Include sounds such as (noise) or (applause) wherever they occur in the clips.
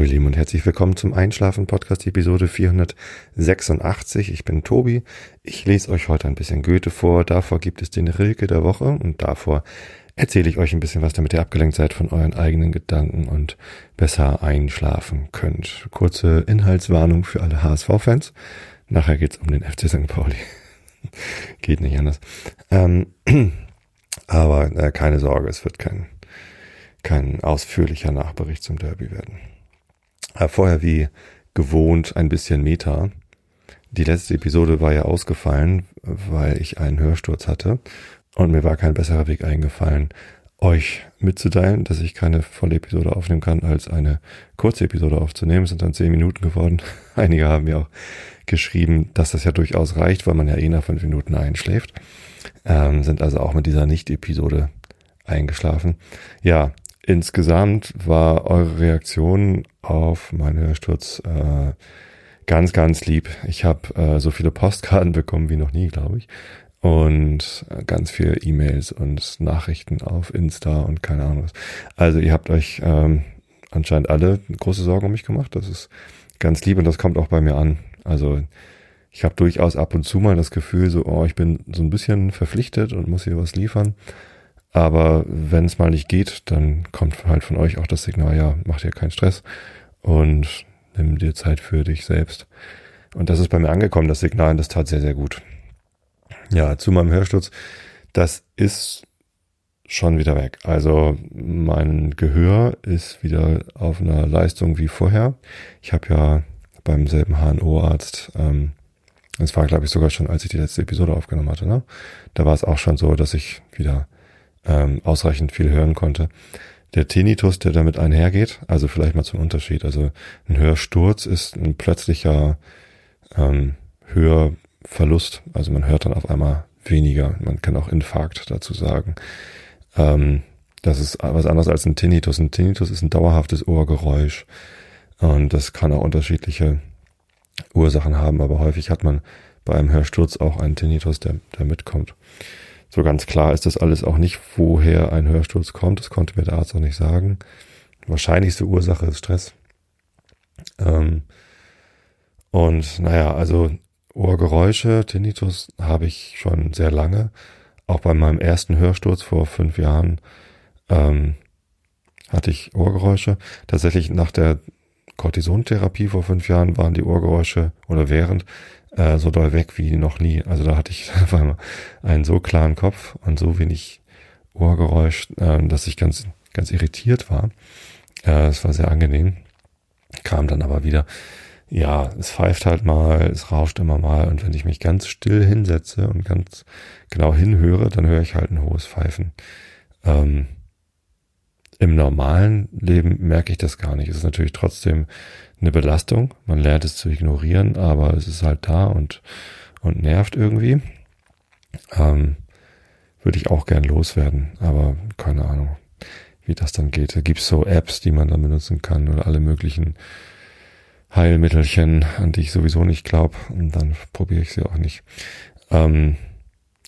Hallo ihr Lieben und herzlich willkommen zum Einschlafen Podcast Episode 486. Ich bin Tobi. Ich lese euch heute ein bisschen Goethe vor. Davor gibt es den Rilke der Woche und davor erzähle ich euch ein bisschen was, damit ihr abgelenkt seid von euren eigenen Gedanken und besser einschlafen könnt. Kurze Inhaltswarnung für alle HSV-Fans. Nachher geht's um den FC St. Pauli. (laughs) Geht nicht anders. Ähm, (clears throat) aber äh, keine Sorge, es wird kein, kein ausführlicher Nachbericht zum Derby werden. Äh, vorher wie gewohnt ein bisschen Meta. Die letzte Episode war ja ausgefallen, weil ich einen Hörsturz hatte und mir war kein besserer Weg eingefallen, euch mitzuteilen, dass ich keine volle Episode aufnehmen kann, als eine kurze Episode aufzunehmen. Es sind dann zehn Minuten geworden. (laughs) Einige haben mir auch geschrieben, dass das ja durchaus reicht, weil man ja eh nach fünf Minuten einschläft. Ähm, sind also auch mit dieser Nicht-Episode eingeschlafen. Ja, insgesamt war eure Reaktion auf meinen Hörsturz äh, ganz, ganz lieb. Ich habe äh, so viele Postkarten (laughs) bekommen wie noch nie, glaube ich. Und ganz viele E-Mails und Nachrichten auf Insta und keine Ahnung was. Also ihr habt euch ähm, anscheinend alle große Sorgen um mich gemacht. Das ist ganz lieb und das kommt auch bei mir an. Also ich habe durchaus ab und zu mal das Gefühl, so, oh, ich bin so ein bisschen verpflichtet und muss hier was liefern. Aber wenn es mal nicht geht, dann kommt halt von euch auch das Signal, ja, mach dir keinen Stress und nimm dir Zeit für dich selbst. Und das ist bei mir angekommen, das Signal, und das tat sehr, sehr gut. Ja, zu meinem Hörsturz, das ist schon wieder weg. Also mein Gehör ist wieder auf einer Leistung wie vorher. Ich habe ja beim selben HNO-Arzt, ähm, das war glaube ich sogar schon, als ich die letzte Episode aufgenommen hatte, ne? Da war es auch schon so, dass ich wieder ähm, ausreichend viel hören konnte. Der Tinnitus, der damit einhergeht, also vielleicht mal zum Unterschied. Also ein Hörsturz ist ein plötzlicher ähm, Hörverlust. Also man hört dann auf einmal weniger. Man kann auch Infarkt dazu sagen. Ähm, das ist was anderes als ein Tinnitus. Ein Tinnitus ist ein dauerhaftes Ohrgeräusch. Und das kann auch unterschiedliche Ursachen haben, aber häufig hat man bei einem Hörsturz auch einen Tinnitus, der, der mitkommt. So ganz klar ist das alles auch nicht, woher ein Hörsturz kommt. Das konnte mir der Arzt auch nicht sagen. Wahrscheinlichste Ursache ist Stress. Ähm, und naja, also Ohrgeräusche, Tinnitus habe ich schon sehr lange. Auch bei meinem ersten Hörsturz vor fünf Jahren ähm, hatte ich Ohrgeräusche. Tatsächlich nach der Cortisontherapie vor fünf Jahren waren die Ohrgeräusche oder während äh, so doll weg wie noch nie. Also da hatte ich (laughs) auf einmal einen so klaren Kopf und so wenig Ohrgeräusch, äh, dass ich ganz, ganz irritiert war. Äh, es war sehr angenehm. Kam dann aber wieder, ja, es pfeift halt mal, es rauscht immer mal und wenn ich mich ganz still hinsetze und ganz genau hinhöre, dann höre ich halt ein hohes Pfeifen. Ähm, Im normalen Leben merke ich das gar nicht. Es ist natürlich trotzdem eine Belastung. Man lernt es zu ignorieren, aber es ist halt da und, und nervt irgendwie. Ähm, würde ich auch gern loswerden, aber keine Ahnung, wie das dann geht. Da gibt's so Apps, die man dann benutzen kann oder alle möglichen Heilmittelchen, an die ich sowieso nicht glaube und dann probiere ich sie auch nicht. Ähm,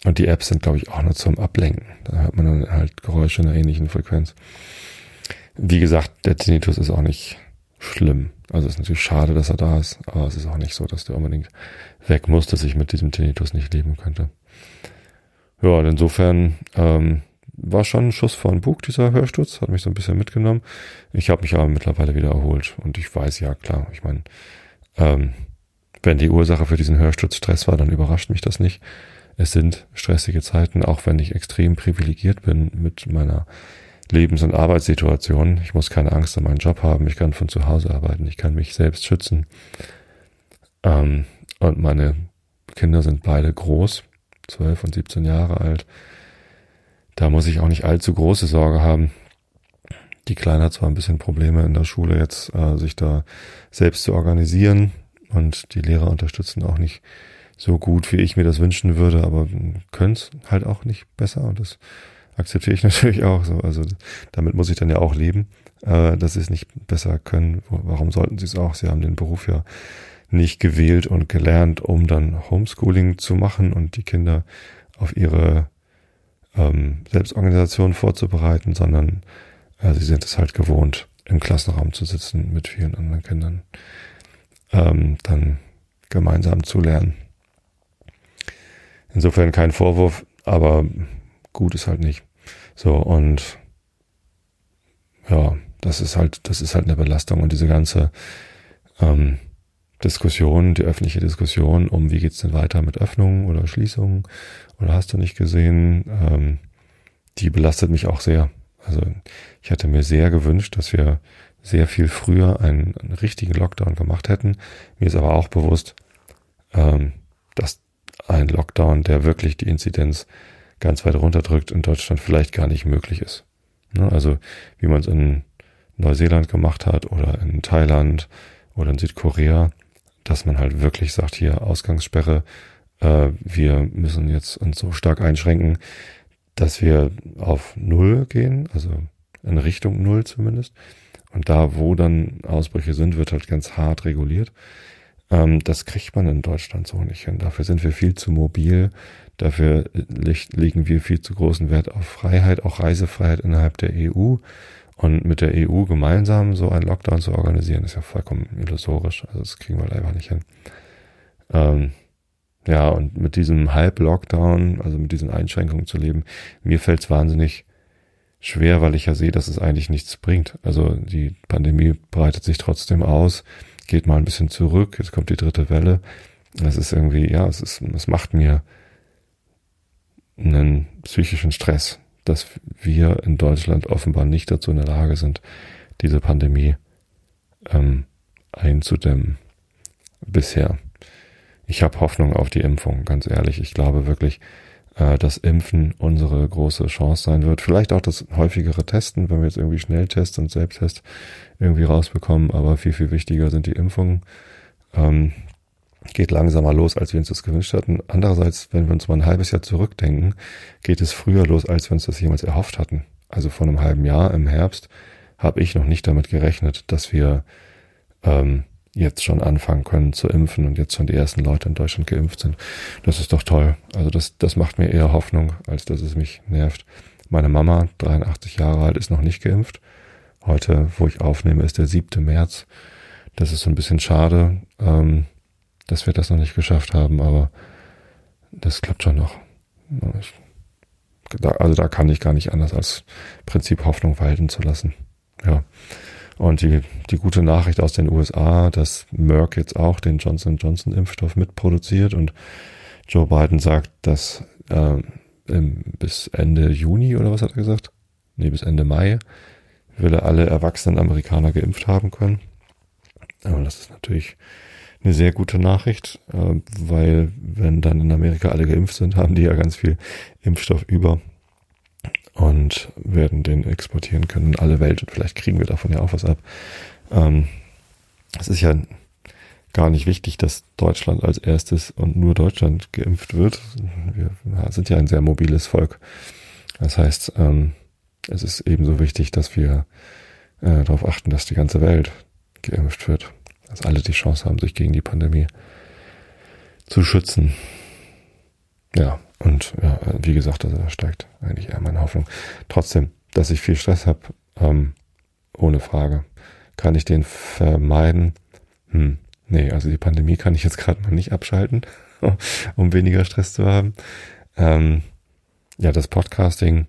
und die Apps sind, glaube ich, auch nur zum Ablenken. Da hört man dann halt Geräusche in einer ähnlichen Frequenz. Wie gesagt, der Tinnitus ist auch nicht schlimm. Also es ist natürlich schade, dass er da ist, aber es ist auch nicht so, dass der unbedingt weg muss, dass ich mit diesem Tinnitus nicht leben könnte. Ja, und insofern ähm, war schon ein Schuss vor den Bug, dieser Hörsturz, hat mich so ein bisschen mitgenommen. Ich habe mich aber mittlerweile wieder erholt und ich weiß ja, klar, ich meine, ähm, wenn die Ursache für diesen Hörsturz Stress war, dann überrascht mich das nicht. Es sind stressige Zeiten, auch wenn ich extrem privilegiert bin mit meiner Lebens- und Arbeitssituation. Ich muss keine Angst um meinen Job haben. Ich kann von zu Hause arbeiten. Ich kann mich selbst schützen. Ähm, und meine Kinder sind beide groß, zwölf und 17 Jahre alt. Da muss ich auch nicht allzu große Sorge haben. Die Kleine hat zwar ein bisschen Probleme in der Schule jetzt, äh, sich da selbst zu organisieren und die Lehrer unterstützen auch nicht so gut, wie ich mir das wünschen würde, aber können es halt auch nicht besser und das akzeptiere ich (laughs) natürlich auch so. Also damit muss ich dann ja auch leben, äh, dass sie es nicht besser können. Warum sollten sie es auch? Sie haben den Beruf ja nicht gewählt und gelernt, um dann Homeschooling zu machen und die Kinder auf ihre ähm, Selbstorganisation vorzubereiten, sondern äh, sie sind es halt gewohnt, im Klassenraum zu sitzen mit vielen anderen Kindern, ähm, dann gemeinsam zu lernen. Insofern kein Vorwurf, aber gut ist halt nicht. So, und ja, das ist halt, das ist halt eine Belastung und diese ganze ähm, Diskussion, die öffentliche Diskussion um, wie geht's denn weiter mit Öffnungen oder Schließungen oder hast du nicht gesehen, ähm, die belastet mich auch sehr. Also ich hätte mir sehr gewünscht, dass wir sehr viel früher einen, einen richtigen Lockdown gemacht hätten. Mir ist aber auch bewusst, ähm, dass ein Lockdown, der wirklich die Inzidenz ganz weit runterdrückt, in Deutschland vielleicht gar nicht möglich ist. Ne? Also wie man es in Neuseeland gemacht hat oder in Thailand oder in Südkorea, dass man halt wirklich sagt, hier Ausgangssperre, äh, wir müssen jetzt uns so stark einschränken, dass wir auf Null gehen, also in Richtung Null zumindest. Und da, wo dann Ausbrüche sind, wird halt ganz hart reguliert. Ähm, das kriegt man in Deutschland so nicht hin. Dafür sind wir viel zu mobil. Dafür legen wir viel zu großen Wert auf Freiheit, auch Reisefreiheit innerhalb der EU. Und mit der EU gemeinsam so einen Lockdown zu organisieren, ist ja vollkommen illusorisch. Also das kriegen wir einfach nicht hin. Ähm, ja, und mit diesem Halb-Lockdown, also mit diesen Einschränkungen zu leben, mir fällt es wahnsinnig schwer, weil ich ja sehe, dass es eigentlich nichts bringt. Also die Pandemie breitet sich trotzdem aus, geht mal ein bisschen zurück, jetzt kommt die dritte Welle. Das ist irgendwie, ja, es ist, es macht mir einen psychischen Stress, dass wir in Deutschland offenbar nicht dazu in der Lage sind, diese Pandemie ähm, einzudämmen. Bisher. Ich habe Hoffnung auf die Impfung, ganz ehrlich. Ich glaube wirklich, äh, dass Impfen unsere große Chance sein wird. Vielleicht auch das häufigere Testen, wenn wir jetzt irgendwie Schnelltests und Selbsttests irgendwie rausbekommen, aber viel, viel wichtiger sind die Impfungen. Ähm, geht langsamer los, als wir uns das gewünscht hatten. Andererseits, wenn wir uns mal ein halbes Jahr zurückdenken, geht es früher los, als wir uns das jemals erhofft hatten. Also vor einem halben Jahr im Herbst habe ich noch nicht damit gerechnet, dass wir ähm, jetzt schon anfangen können zu impfen und jetzt schon die ersten Leute in Deutschland geimpft sind. Das ist doch toll. Also das, das macht mir eher Hoffnung, als dass es mich nervt. Meine Mama, 83 Jahre alt, ist noch nicht geimpft. Heute, wo ich aufnehme, ist der 7. März. Das ist so ein bisschen schade. Ähm, dass wir das noch nicht geschafft haben, aber das klappt schon noch. Ich, also da kann ich gar nicht anders als Prinzip Hoffnung walten zu lassen. Ja. Und die, die gute Nachricht aus den USA, dass Merck jetzt auch den Johnson Johnson Impfstoff mitproduziert und Joe Biden sagt, dass äh, im, bis Ende Juni oder was hat er gesagt? Nee, bis Ende Mai will er alle erwachsenen Amerikaner geimpft haben können. Aber das ist natürlich eine sehr gute Nachricht, äh, weil wenn dann in Amerika alle geimpft sind, haben die ja ganz viel Impfstoff über und werden den exportieren können in alle Welt und vielleicht kriegen wir davon ja auch was ab. Ähm, es ist ja gar nicht wichtig, dass Deutschland als erstes und nur Deutschland geimpft wird. Wir sind ja ein sehr mobiles Volk. Das heißt, ähm, es ist ebenso wichtig, dass wir äh, darauf achten, dass die ganze Welt geimpft wird dass alle die Chance haben, sich gegen die Pandemie zu schützen. Ja, und ja, wie gesagt, also da steigt eigentlich eher meine Hoffnung. Trotzdem, dass ich viel Stress habe, ähm, ohne Frage. Kann ich den vermeiden? Hm, nee, also die Pandemie kann ich jetzt gerade mal nicht abschalten, (laughs) um weniger Stress zu haben. Ähm, ja, das Podcasting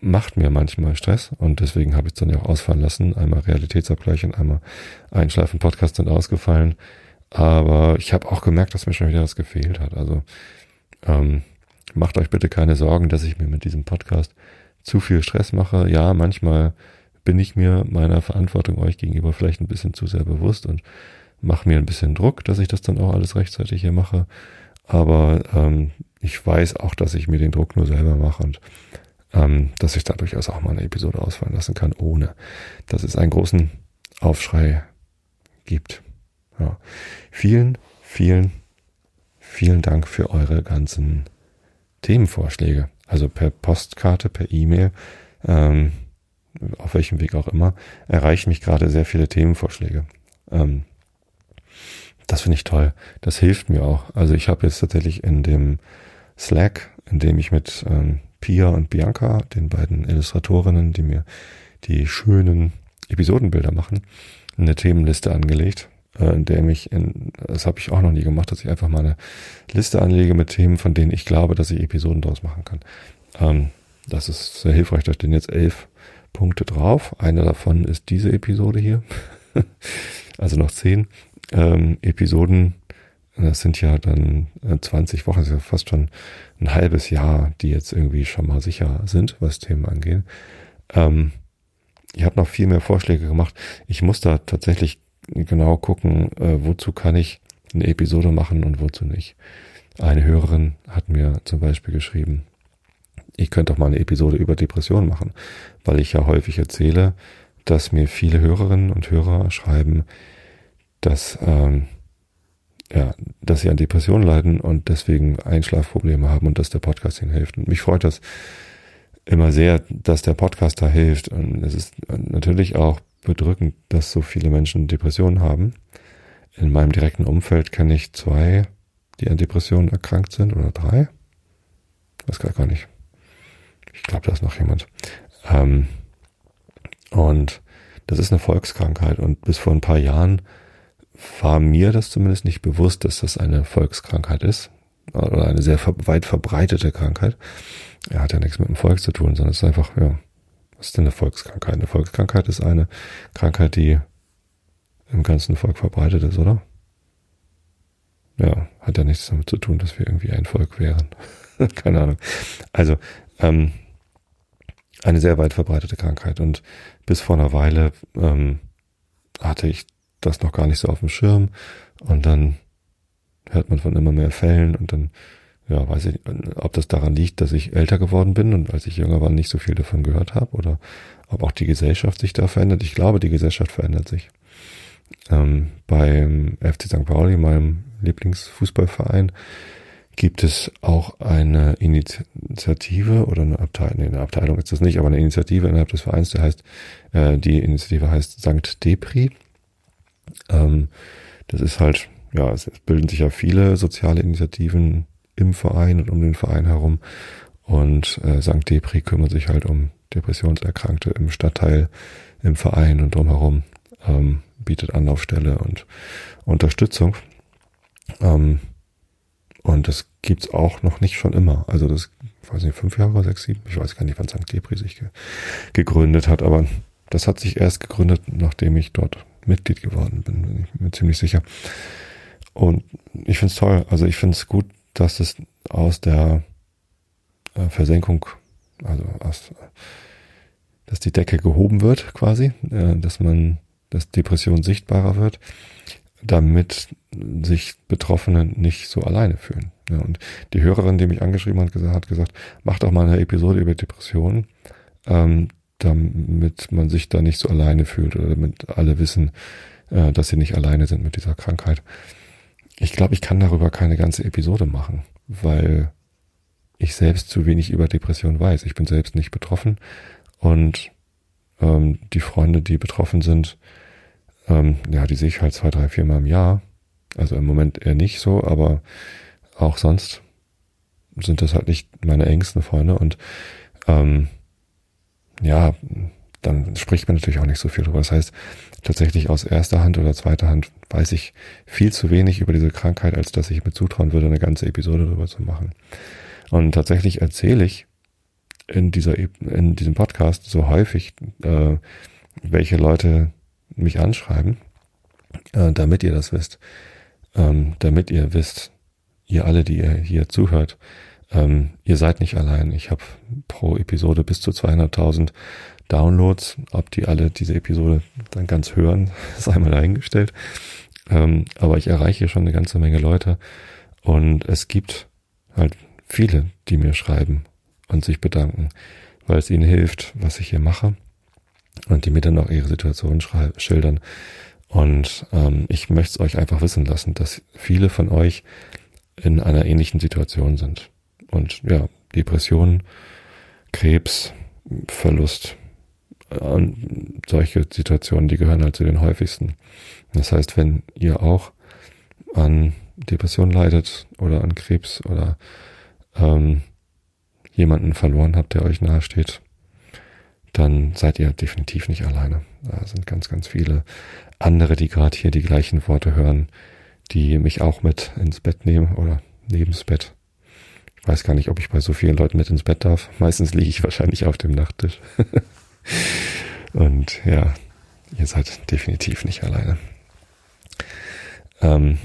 macht mir manchmal Stress und deswegen habe ich es dann ja auch ausfallen lassen. Einmal Realitätsabgleich und einmal Einschlafen Podcast sind ausgefallen. Aber ich habe auch gemerkt, dass mir schon wieder was gefehlt hat. Also ähm, macht euch bitte keine Sorgen, dass ich mir mit diesem Podcast zu viel Stress mache. Ja, manchmal bin ich mir meiner Verantwortung euch gegenüber vielleicht ein bisschen zu sehr bewusst und mache mir ein bisschen Druck, dass ich das dann auch alles rechtzeitig hier mache. Aber ähm, ich weiß auch, dass ich mir den Druck nur selber mache und ähm, dass ich da durchaus auch mal eine Episode ausfallen lassen kann, ohne dass es einen großen Aufschrei gibt. Ja. Vielen, vielen, vielen Dank für eure ganzen Themenvorschläge. Also per Postkarte, per E-Mail, ähm, auf welchem Weg auch immer, erreichen mich gerade sehr viele Themenvorschläge. Ähm, das finde ich toll. Das hilft mir auch. Also ich habe jetzt tatsächlich in dem Slack, in dem ich mit ähm, Pia und Bianca, den beiden Illustratorinnen, die mir die schönen Episodenbilder machen, eine Themenliste angelegt, äh, in der mich, in, das habe ich auch noch nie gemacht, dass ich einfach mal eine Liste anlege mit Themen, von denen ich glaube, dass ich Episoden daraus machen kann. Ähm, das ist sehr hilfreich. Da stehen jetzt elf Punkte drauf. Eine davon ist diese Episode hier. (laughs) also noch zehn ähm, Episoden. Das sind ja dann 20 äh, Wochen, das ist ja fast schon ein halbes Jahr, die jetzt irgendwie schon mal sicher sind, was Themen angehen. Ähm, ich habe noch viel mehr Vorschläge gemacht. Ich muss da tatsächlich genau gucken, äh, wozu kann ich eine Episode machen und wozu nicht. Eine Hörerin hat mir zum Beispiel geschrieben, ich könnte doch mal eine Episode über Depressionen machen, weil ich ja häufig erzähle, dass mir viele Hörerinnen und Hörer schreiben, dass, ähm, ja, dass sie an Depressionen leiden und deswegen Einschlafprobleme haben und dass der Podcast ihnen hilft. Und mich freut das immer sehr, dass der Podcast da hilft. Und es ist natürlich auch bedrückend, dass so viele Menschen Depressionen haben. In meinem direkten Umfeld kenne ich zwei, die an Depressionen erkrankt sind oder drei. Das kann gar nicht. Ich glaube, da ist noch jemand. Ähm, und das ist eine Volkskrankheit. Und bis vor ein paar Jahren war mir das zumindest nicht bewusst, dass das eine Volkskrankheit ist. Oder eine sehr weit verbreitete Krankheit. Er hat ja nichts mit dem Volk zu tun, sondern es ist einfach, ja, was ist denn eine Volkskrankheit? Eine Volkskrankheit ist eine Krankheit, die im ganzen Volk verbreitet ist, oder? Ja, hat ja nichts damit zu tun, dass wir irgendwie ein Volk wären. (laughs) Keine Ahnung. Also, ähm, eine sehr weit verbreitete Krankheit. Und bis vor einer Weile ähm, hatte ich das noch gar nicht so auf dem Schirm. Und dann hört man von immer mehr Fällen und dann, ja, weiß ich, ob das daran liegt, dass ich älter geworden bin und als ich jünger war, nicht so viel davon gehört habe oder ob auch die Gesellschaft sich da verändert. Ich glaube, die Gesellschaft verändert sich. Ähm, beim FC St. Pauli, meinem Lieblingsfußballverein, gibt es auch eine Initiative oder eine Abteilung, nee, eine Abteilung ist das nicht, aber eine Initiative innerhalb des Vereins, der heißt, äh, die Initiative heißt Sankt Depri. Ähm, das ist halt, ja, es bilden sich ja viele soziale Initiativen im Verein und um den Verein herum. Und äh, Sankt Depri kümmert sich halt um Depressionserkrankte im Stadtteil, im Verein und drumherum, ähm, bietet Anlaufstelle und Unterstützung. Ähm, und das gibt's auch noch nicht schon immer. Also das, ich weiß nicht, fünf Jahre, sechs, sieben, ich weiß gar nicht, wann St. Gebri sich ge gegründet hat, aber das hat sich erst gegründet, nachdem ich dort Mitglied geworden bin, bin ich mir ziemlich sicher. Und ich find's toll. Also ich find's gut, dass es aus der äh, Versenkung, also aus, dass die Decke gehoben wird quasi, äh, dass man, dass Depression sichtbarer wird damit sich Betroffene nicht so alleine fühlen. Und die Hörerin, die mich angeschrieben hat, hat gesagt, mach doch mal eine Episode über Depressionen, ähm, damit man sich da nicht so alleine fühlt oder damit alle wissen, äh, dass sie nicht alleine sind mit dieser Krankheit. Ich glaube, ich kann darüber keine ganze Episode machen, weil ich selbst zu wenig über Depression weiß. Ich bin selbst nicht betroffen und ähm, die Freunde, die betroffen sind, ähm, ja, die sehe ich halt zwei, drei, vier Mal im Jahr. Also im Moment eher nicht so, aber auch sonst sind das halt nicht meine engsten Freunde und ähm, ja, dann spricht man natürlich auch nicht so viel drüber. Das heißt, tatsächlich aus erster Hand oder zweiter Hand weiß ich viel zu wenig über diese Krankheit, als dass ich mir zutrauen würde, eine ganze Episode darüber zu machen. Und tatsächlich erzähle ich in dieser in diesem Podcast so häufig, äh, welche Leute mich anschreiben, äh, damit ihr das wisst. Ähm, damit ihr wisst, ihr alle, die ihr hier zuhört, ähm, ihr seid nicht allein. Ich habe pro Episode bis zu 200.000 Downloads. Ob die alle diese Episode dann ganz hören, (laughs) ist einmal dahingestellt. Ähm, aber ich erreiche schon eine ganze Menge Leute. Und es gibt halt viele, die mir schreiben und sich bedanken, weil es ihnen hilft, was ich hier mache und die mir dann auch ihre Situation schildern. Und ähm, ich möchte es euch einfach wissen lassen, dass viele von euch in einer ähnlichen Situation sind. Und ja, Depressionen, Krebs, Verlust, äh, solche Situationen, die gehören halt zu den häufigsten. Das heißt, wenn ihr auch an Depression leidet oder an Krebs oder ähm, jemanden verloren habt, der euch nahesteht, dann seid ihr definitiv nicht alleine. Da sind ganz, ganz viele andere, die gerade hier die gleichen Worte hören, die mich auch mit ins Bett nehmen oder nebens Bett. Ich weiß gar nicht, ob ich bei so vielen Leuten mit ins Bett darf. (laughs) Meistens liege ich wahrscheinlich auf dem Nachttisch. (laughs) Und ja, ihr seid definitiv nicht alleine. Ähm,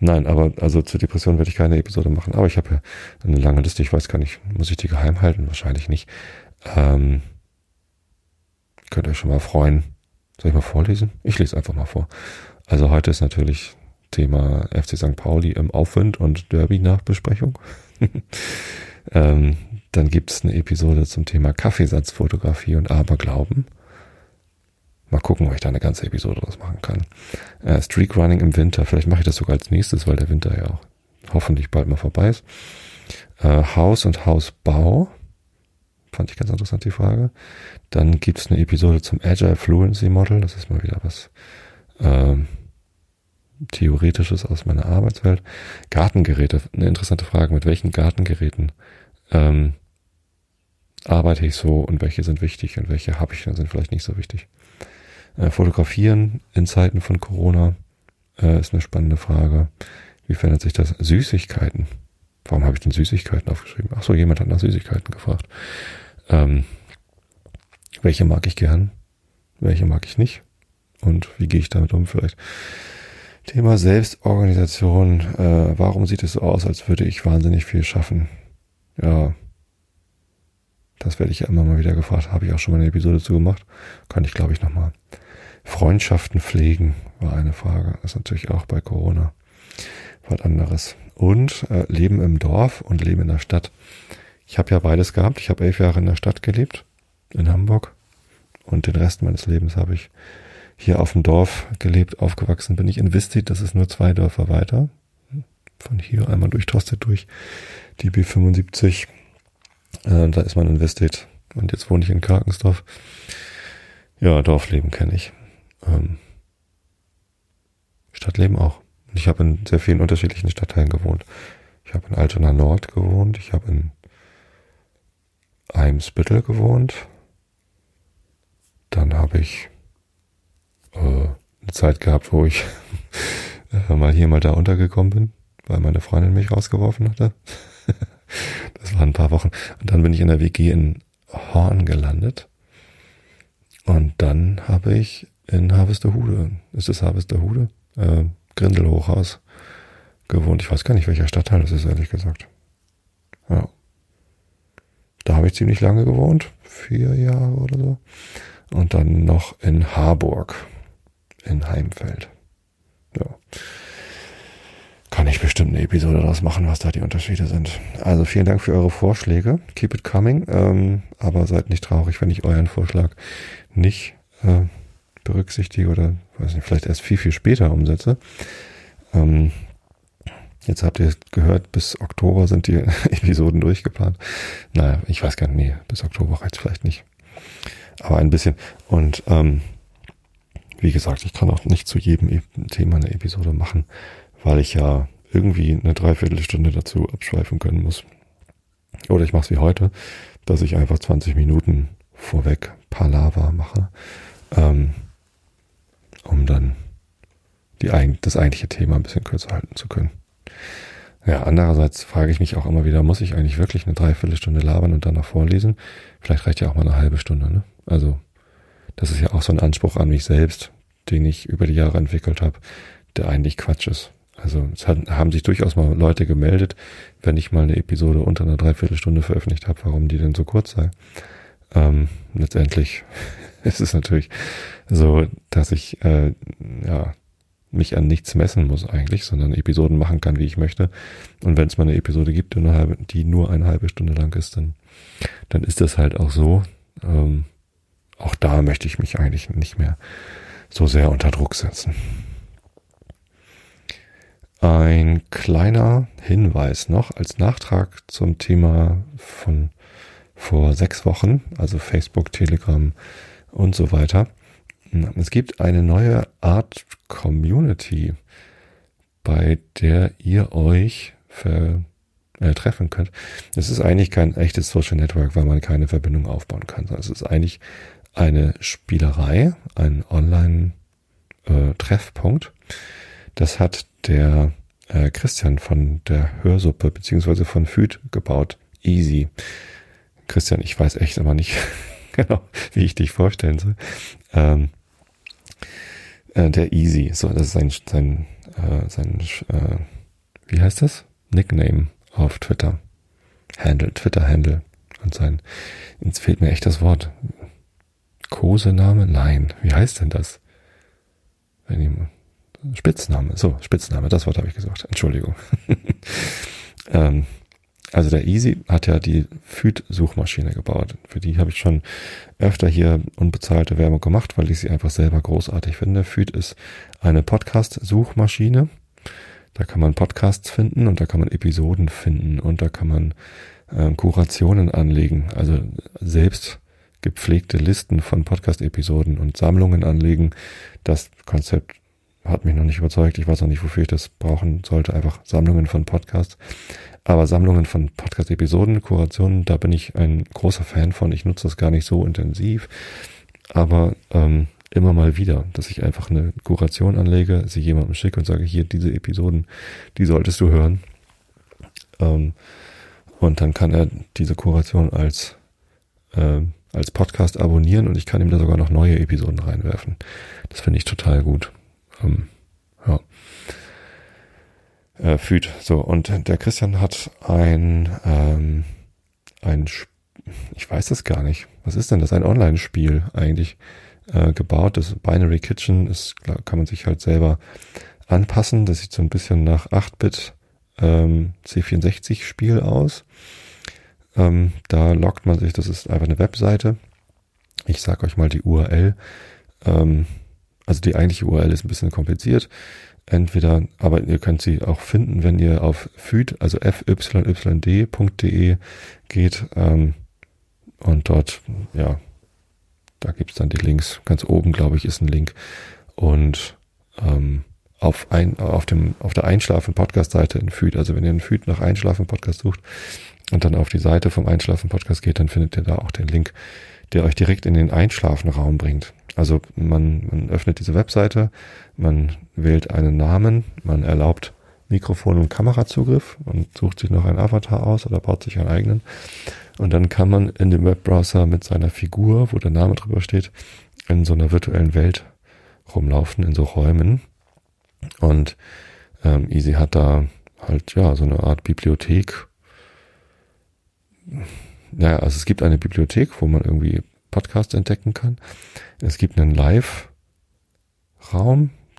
nein, aber also zur Depression werde ich keine Episode machen. Aber ich habe ja eine lange Liste. Ich weiß gar nicht, muss ich die geheim halten? Wahrscheinlich nicht. Ähm, könnt ihr euch schon mal freuen. Soll ich mal vorlesen? Ich lese einfach mal vor. Also heute ist natürlich Thema FC St. Pauli im Aufwind und Derby-Nachbesprechung. (laughs) ähm, dann gibt es eine Episode zum Thema Kaffeesatzfotografie und Aberglauben. Mal gucken, ob ich da eine ganze Episode draus machen kann. Äh, Streak Running im Winter. Vielleicht mache ich das sogar als nächstes, weil der Winter ja auch hoffentlich bald mal vorbei ist. Äh, Haus und Hausbau. Fand ich ganz interessant, die Frage. Dann gibt es eine Episode zum Agile Fluency Model. Das ist mal wieder was ähm, Theoretisches aus meiner Arbeitswelt. Gartengeräte. Eine interessante Frage. Mit welchen Gartengeräten ähm, arbeite ich so und welche sind wichtig und welche habe ich und sind vielleicht nicht so wichtig. Äh, fotografieren in Zeiten von Corona äh, ist eine spannende Frage. Wie verändert sich das? Süßigkeiten. Warum habe ich denn Süßigkeiten aufgeschrieben? Ach so, jemand hat nach Süßigkeiten gefragt. Ähm, welche mag ich gern? Welche mag ich nicht? Und wie gehe ich damit um vielleicht? Thema Selbstorganisation. Äh, warum sieht es so aus, als würde ich wahnsinnig viel schaffen? Ja, das werde ich ja immer mal wieder gefragt. Habe ich auch schon mal eine Episode zu gemacht. Kann ich, glaube ich, nochmal. Freundschaften pflegen war eine Frage. Das ist natürlich auch bei Corona was anderes. Und äh, Leben im Dorf und Leben in der Stadt. Ich habe ja beides gehabt. Ich habe elf Jahre in der Stadt gelebt, in Hamburg. Und den Rest meines Lebens habe ich hier auf dem Dorf gelebt. Aufgewachsen bin ich in Vistit. Das ist nur zwei Dörfer weiter. Von hier einmal durch Tosted durch die B75 äh, da ist man investiert. Und jetzt wohne ich in Karkensdorf. Ja, Dorfleben kenne ich. Ähm, Stadtleben auch. Ich habe in sehr vielen unterschiedlichen Stadtteilen gewohnt. Ich habe in Altona Nord gewohnt. Ich habe in Eimsbüttel gewohnt. Dann habe ich äh, eine Zeit gehabt, wo ich (laughs) äh, mal hier, mal da untergekommen bin, weil meine Freundin mich rausgeworfen hatte. Das waren ein paar Wochen. Und dann bin ich in der WG in Horn gelandet. Und dann habe ich in Harvesterhude, ist es Harvesterhude? Äh, Grindelhochhaus gewohnt. Ich weiß gar nicht, welcher Stadtteil das ist, ehrlich gesagt. Ja. Da habe ich ziemlich lange gewohnt. Vier Jahre oder so. Und dann noch in Harburg. In Heimfeld. Ja kann ich bestimmt eine Episode daraus machen, was da die Unterschiede sind. Also vielen Dank für eure Vorschläge. Keep it coming. Ähm, aber seid nicht traurig, wenn ich euren Vorschlag nicht äh, berücksichtige oder weiß nicht, vielleicht erst viel, viel später umsetze. Ähm, jetzt habt ihr gehört, bis Oktober sind die (laughs) Episoden durchgeplant. Naja, ich weiß gar nicht, nee, bis Oktober reicht vielleicht nicht. Aber ein bisschen. Und ähm, wie gesagt, ich kann auch nicht zu jedem e Thema eine Episode machen weil ich ja irgendwie eine Dreiviertelstunde dazu abschweifen können muss. Oder ich mache es wie heute, dass ich einfach 20 Minuten vorweg Palava mache, ähm, um dann die, das eigentliche Thema ein bisschen kürzer halten zu können. Ja, andererseits frage ich mich auch immer wieder, muss ich eigentlich wirklich eine Dreiviertelstunde labern und dann noch vorlesen? Vielleicht reicht ja auch mal eine halbe Stunde, ne? Also, das ist ja auch so ein Anspruch an mich selbst, den ich über die Jahre entwickelt habe, der eigentlich Quatsch ist. Also es hat, haben sich durchaus mal Leute gemeldet, wenn ich mal eine Episode unter einer Dreiviertelstunde veröffentlicht habe, warum die denn so kurz sei. Ähm, letztendlich (laughs) ist es natürlich so, dass ich äh, ja mich an nichts messen muss eigentlich, sondern Episoden machen kann, wie ich möchte. Und wenn es mal eine Episode gibt, die nur, eine halbe Stunde lang ist, dann, dann ist das halt auch so. Ähm, auch da möchte ich mich eigentlich nicht mehr so sehr unter Druck setzen. Ein kleiner Hinweis noch als Nachtrag zum Thema von vor sechs Wochen, also Facebook, Telegram und so weiter. Es gibt eine neue Art Community, bei der ihr euch äh, treffen könnt. Es ist eigentlich kein echtes Social Network, weil man keine Verbindung aufbauen kann. Es ist eigentlich eine Spielerei, ein Online-Treffpunkt. Äh, das hat der äh, Christian von der Hörsuppe beziehungsweise von Füd gebaut. Easy. Christian, ich weiß echt aber nicht (laughs) genau, wie ich dich vorstellen soll. Ähm, äh, der Easy, so das ist sein sein äh, sein äh, wie heißt das? Nickname auf Twitter. Handle, Twitter-Handle. Und sein, jetzt fehlt mir echt das Wort. Kosename? Nein. Wie heißt denn das? Wenn jemand, Spitzname. So, Spitzname. Das Wort habe ich gesagt. Entschuldigung. (laughs) ähm, also der Easy hat ja die Feed-Suchmaschine gebaut. Für die habe ich schon öfter hier unbezahlte Werbung gemacht, weil ich sie einfach selber großartig finde. Feed ist eine Podcast-Suchmaschine. Da kann man Podcasts finden und da kann man Episoden finden und da kann man äh, Kurationen anlegen, also selbst gepflegte Listen von Podcast-Episoden und Sammlungen anlegen. Das Konzept hat mich noch nicht überzeugt. Ich weiß noch nicht, wofür ich das brauchen sollte. Einfach Sammlungen von Podcasts. Aber Sammlungen von Podcast-Episoden, Kurationen, da bin ich ein großer Fan von. Ich nutze das gar nicht so intensiv. Aber ähm, immer mal wieder, dass ich einfach eine Kuration anlege, sie jemandem schicke und sage, hier, diese Episoden, die solltest du hören. Ähm, und dann kann er diese Kuration als, äh, als Podcast abonnieren und ich kann ihm da sogar noch neue Episoden reinwerfen. Das finde ich total gut. Ähm, ja. Äh, Füd. So, und der Christian hat ein, ähm, ein, ich weiß das gar nicht. Was ist denn das? Ein Online-Spiel eigentlich äh, gebaut. Das Binary Kitchen ist, kann man sich halt selber anpassen. Das sieht so ein bisschen nach 8-Bit ähm, C64-Spiel aus. Ähm, da loggt man sich, das ist einfach eine Webseite. Ich sage euch mal die URL. Ähm, also die eigentliche URL ist ein bisschen kompliziert. Entweder, aber ihr könnt sie auch finden, wenn ihr auf fyd, also fyyd.de geht ähm, und dort ja da gibt's dann die Links. Ganz oben, glaube ich, ist ein Link. Und ähm, auf, ein, auf, dem, auf der Einschlafen-Podcast-Seite in Feed, also wenn ihr in Feed nach Einschlafen-Podcast sucht und dann auf die Seite vom Einschlafen-Podcast geht, dann findet ihr da auch den Link, der euch direkt in den Einschlafen-Raum bringt. Also man, man öffnet diese Webseite, man wählt einen Namen, man erlaubt Mikrofon- und Kamerazugriff und sucht sich noch einen Avatar aus oder baut sich einen eigenen. Und dann kann man in dem Webbrowser mit seiner Figur, wo der Name drüber steht, in so einer virtuellen Welt rumlaufen, in so Räumen. Und ähm, Easy hat da halt ja so eine Art Bibliothek. Naja, also es gibt eine Bibliothek, wo man irgendwie Podcasts entdecken kann. Es gibt einen Live-Raum,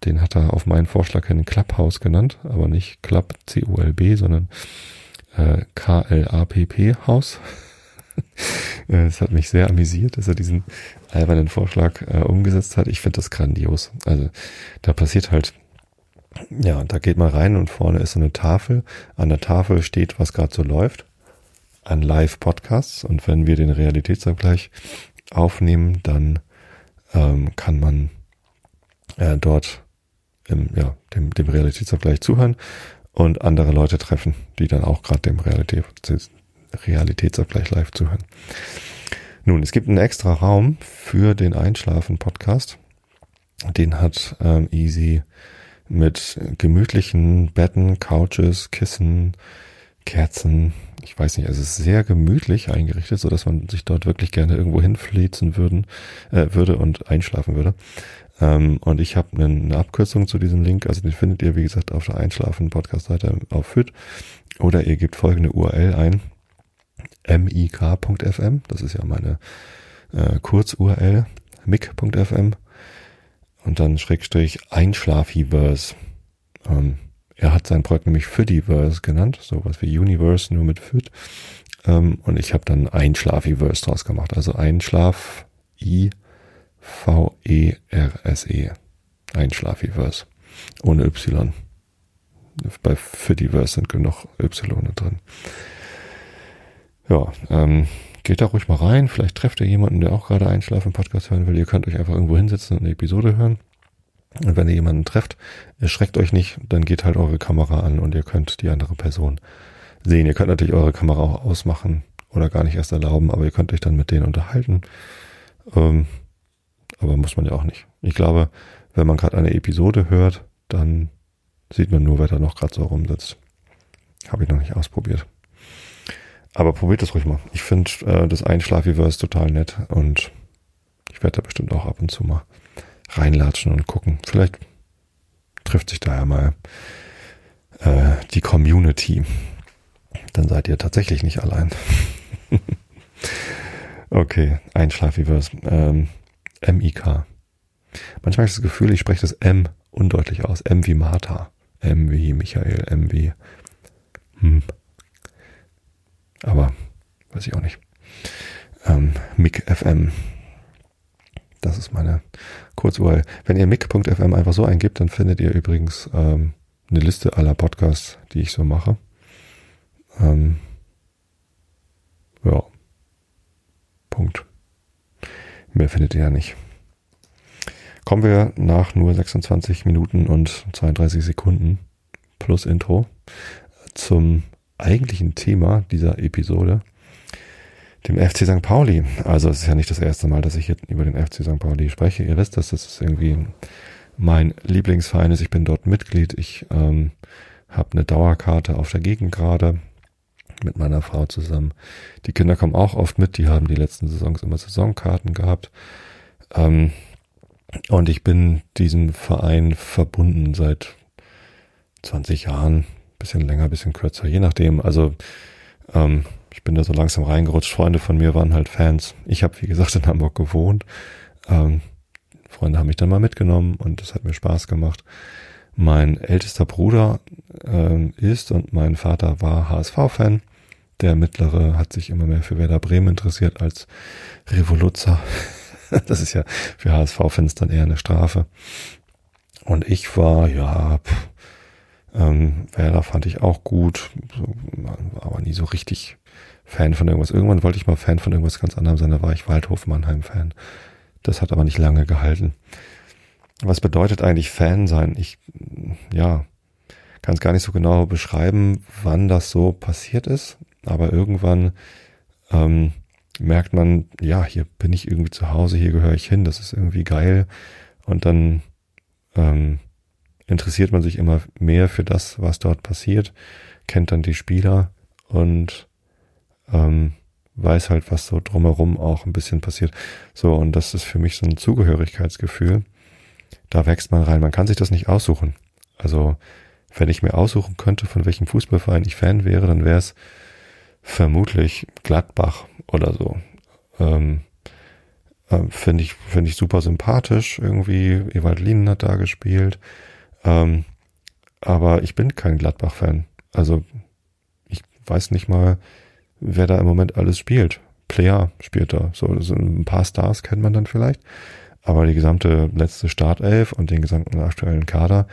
den hat er auf meinen Vorschlag hin Clubhouse genannt, aber nicht Club C-U-L-B, sondern äh, K-L-A-P-P Haus. (laughs) Es hat mich sehr amüsiert, dass er diesen albernen Vorschlag äh, umgesetzt hat. Ich finde das grandios. Also da passiert halt, ja, da geht man rein und vorne ist so eine Tafel. An der Tafel steht, was gerade so läuft. An Live-Podcasts. Und wenn wir den Realitätsabgleich aufnehmen, dann ähm, kann man äh, dort im, ja, dem, dem Realitätsabgleich zuhören und andere Leute treffen, die dann auch gerade dem Realität, Realitätsabgleich live zuhören. Nun, es gibt einen extra Raum für den Einschlafen-Podcast. Den hat ähm, Easy mit gemütlichen Betten, Couches, Kissen, Kerzen. Ich weiß nicht, also es ist sehr gemütlich eingerichtet, so dass man sich dort wirklich gerne irgendwo hinflitzen würden, äh, würde und einschlafen würde. Ähm, und ich habe eine Abkürzung zu diesem Link, also den findet ihr, wie gesagt, auf der Einschlafen-Podcast-Seite auf FIT. Oder ihr gebt folgende URL ein, mik.fm, das ist ja meine äh, Kurz-URL, mic.fm und dann Schrägstrich Einschlafiverse. Ähm, er hat sein Projekt nämlich Fidiverse genannt, sowas wie Universe, nur mit Fit. Ähm, und ich habe dann Einschlafiverse draus gemacht, also Einschlaf I V E R S E. Einschlafiverse. Ohne Y. Bei Fidiverse sind genug Y drin. Ja, ähm, geht da ruhig mal rein. Vielleicht trefft ihr jemanden, der auch gerade Einschlafen-Podcast hören will. Ihr könnt euch einfach irgendwo hinsetzen und eine Episode hören. Und wenn ihr jemanden trefft, erschreckt euch nicht, dann geht halt eure Kamera an und ihr könnt die andere Person sehen. Ihr könnt natürlich eure Kamera auch ausmachen oder gar nicht erst erlauben, aber ihr könnt euch dann mit denen unterhalten. Ähm, aber muss man ja auch nicht. Ich glaube, wenn man gerade eine Episode hört, dann sieht man nur, wer da noch gerade so rumsitzt. Habe ich noch nicht ausprobiert. Aber probiert es ruhig mal. Ich finde äh, das Einschlafiverse total nett und ich werde da bestimmt auch ab und zu mal reinlatschen und gucken. Vielleicht trifft sich da ja mal äh, die Community. Dann seid ihr tatsächlich nicht allein. (laughs) okay, Einschlafiverse. Ähm, M-I-K. Manchmal habe ich das Gefühl, ich spreche das M undeutlich aus. M wie Martha. M wie Michael. M wie. Hm. Aber weiß ich auch nicht. Ähm, MIG FM. Das ist meine Kurz-URL. Wenn ihr mic.fm einfach so eingibt, dann findet ihr übrigens ähm, eine Liste aller Podcasts, die ich so mache. Ähm, ja. Punkt. Mehr findet ihr ja nicht. Kommen wir nach nur 26 Minuten und 32 Sekunden plus Intro zum eigentlichen Thema dieser Episode, dem FC St. Pauli. Also es ist ja nicht das erste Mal, dass ich jetzt über den FC St. Pauli spreche. Ihr wisst, dass das irgendwie mein Lieblingsverein ist. Ich bin dort Mitglied. Ich ähm, habe eine Dauerkarte auf der Gegend gerade mit meiner Frau zusammen. Die Kinder kommen auch oft mit. Die haben die letzten Saisons immer Saisonkarten gehabt. Ähm, und ich bin diesem Verein verbunden seit 20 Jahren, bisschen länger, bisschen kürzer, je nachdem. Also ähm, ich bin da so langsam reingerutscht. Freunde von mir waren halt Fans. Ich habe, wie gesagt, in Hamburg gewohnt. Ähm, Freunde haben mich dann mal mitgenommen und das hat mir Spaß gemacht. Mein ältester Bruder ähm, ist und mein Vater war HSV-Fan. Der mittlere hat sich immer mehr für Werder Bremen interessiert als Revoluzzer. (laughs) das ist ja für HSV-Fans dann eher eine Strafe. Und ich war, ja, pff, ähm, Werder fand ich auch gut, aber nie so richtig Fan von irgendwas. Irgendwann wollte ich mal Fan von irgendwas ganz anderem sein, da war ich Waldhof Mannheim-Fan. Das hat aber nicht lange gehalten. Was bedeutet eigentlich Fan sein? Ich, ja, kann es gar nicht so genau beschreiben, wann das so passiert ist, aber irgendwann ähm, merkt man, ja, hier bin ich irgendwie zu Hause, hier gehöre ich hin, das ist irgendwie geil. Und dann ähm, interessiert man sich immer mehr für das, was dort passiert, kennt dann die Spieler und ähm, weiß halt, was so drumherum auch ein bisschen passiert. So, und das ist für mich so ein Zugehörigkeitsgefühl. Da wächst man rein. Man kann sich das nicht aussuchen. Also, wenn ich mir aussuchen könnte, von welchem Fußballverein ich Fan wäre, dann wäre es vermutlich Gladbach oder so. Ähm, äh, Finde ich, finde ich super sympathisch irgendwie. Ewald Lienen hat da gespielt. Ähm, aber ich bin kein Gladbach-Fan. Also ich weiß nicht mal, wer da im Moment alles spielt. Player spielt da. So, ein paar Stars kennt man dann vielleicht. Aber die gesamte letzte Startelf und den gesamten aktuellen Kader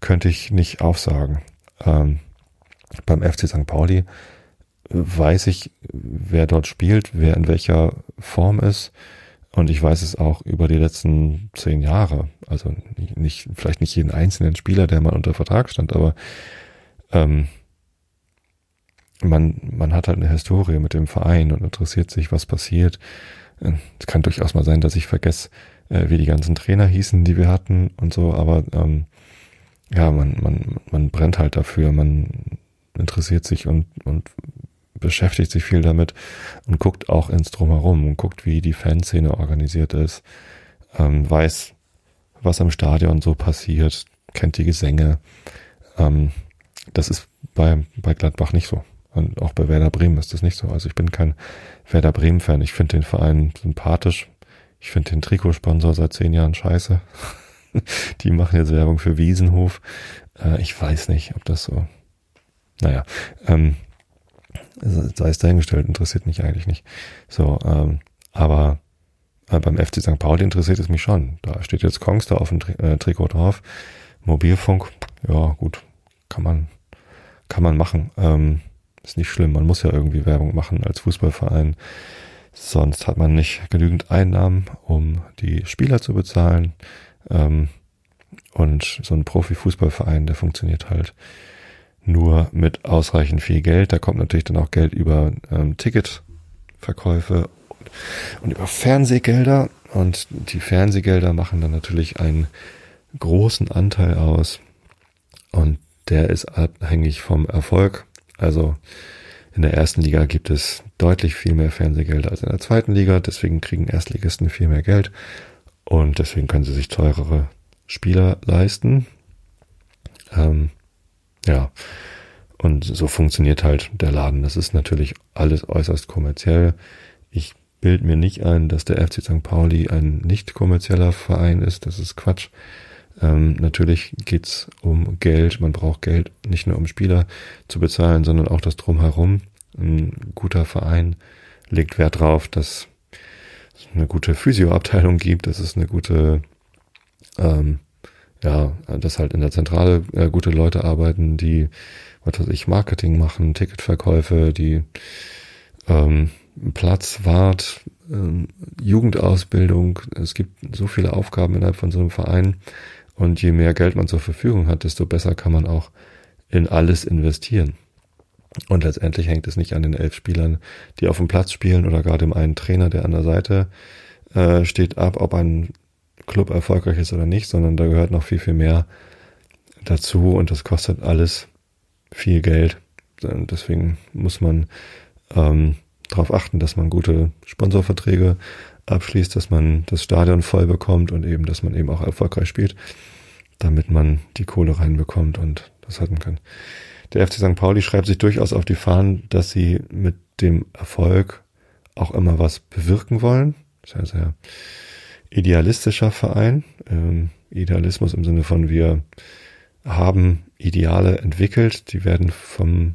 könnte ich nicht aufsagen. Ähm, beim FC St. Pauli weiß ich, wer dort spielt, wer in welcher Form ist. Und ich weiß es auch über die letzten zehn Jahre. Also nicht, nicht vielleicht nicht jeden einzelnen Spieler, der mal unter Vertrag stand, aber ähm, man, man hat halt eine Historie mit dem Verein und interessiert sich, was passiert. Es kann durchaus mal sein, dass ich vergesse, äh, wie die ganzen Trainer hießen, die wir hatten und so, aber ähm, ja, man, man, man brennt halt dafür, man interessiert sich und, und beschäftigt sich viel damit und guckt auch ins Drumherum und guckt, wie die Fanszene organisiert ist, ähm, weiß, was am Stadion so passiert, kennt die Gesänge. Ähm, das ist bei, bei Gladbach nicht so. Und auch bei Werder Bremen ist das nicht so. Also ich bin kein Werder Bremen-Fan. Ich finde den Verein sympathisch. Ich finde den Trikotsponsor seit zehn Jahren scheiße. (laughs) die machen jetzt Werbung für Wiesenhof. Äh, ich weiß nicht, ob das so. Naja, ähm, sei es dahingestellt, interessiert mich eigentlich nicht. So, ähm, aber äh, beim FC St. Pauli interessiert es mich schon. Da steht jetzt Kongs da auf dem Tri äh, Trikot drauf. Mobilfunk, ja gut, kann man, kann man machen. Ähm, ist nicht schlimm, man muss ja irgendwie Werbung machen als Fußballverein. Sonst hat man nicht genügend Einnahmen, um die Spieler zu bezahlen. Ähm, und so ein Profifußballverein, der funktioniert halt nur mit ausreichend viel Geld. Da kommt natürlich dann auch Geld über ähm, Ticketverkäufe und über Fernsehgelder. Und die Fernsehgelder machen dann natürlich einen großen Anteil aus. Und der ist abhängig vom Erfolg. Also in der ersten Liga gibt es deutlich viel mehr Fernsehgelder als in der zweiten Liga. Deswegen kriegen Erstligisten viel mehr Geld. Und deswegen können sie sich teurere Spieler leisten. Ähm, ja. Und so funktioniert halt der Laden. Das ist natürlich alles äußerst kommerziell. Ich bild mir nicht ein, dass der FC St. Pauli ein nicht kommerzieller Verein ist. Das ist Quatsch. Ähm, natürlich geht's um Geld. Man braucht Geld nicht nur um Spieler zu bezahlen, sondern auch das drumherum. Ein guter Verein legt Wert darauf, dass es eine gute Physioabteilung gibt, dass es eine gute, ähm, ja, dass halt in der Zentrale äh, gute Leute arbeiten, die, was weiß ich, Marketing machen, Ticketverkäufe, die ähm, Platz, Wart, ähm, Jugendausbildung. Es gibt so viele Aufgaben innerhalb von so einem Verein. Und je mehr Geld man zur Verfügung hat, desto besser kann man auch in alles investieren. Und letztendlich hängt es nicht an den elf Spielern, die auf dem Platz spielen oder gerade dem einen Trainer, der an der Seite äh, steht, ab, ob ein Club erfolgreich ist oder nicht, sondern da gehört noch viel, viel mehr dazu und das kostet alles viel Geld. Deswegen muss man ähm, darauf achten, dass man gute Sponsorverträge abschließt, dass man das Stadion voll bekommt und eben, dass man eben auch erfolgreich spielt, damit man die Kohle reinbekommt und das halten kann. Der FC St. Pauli schreibt sich durchaus auf die Fahnen, dass sie mit dem Erfolg auch immer was bewirken wollen. Das ein sehr idealistischer Verein. Ähm, Idealismus im Sinne von wir haben Ideale entwickelt, die werden vom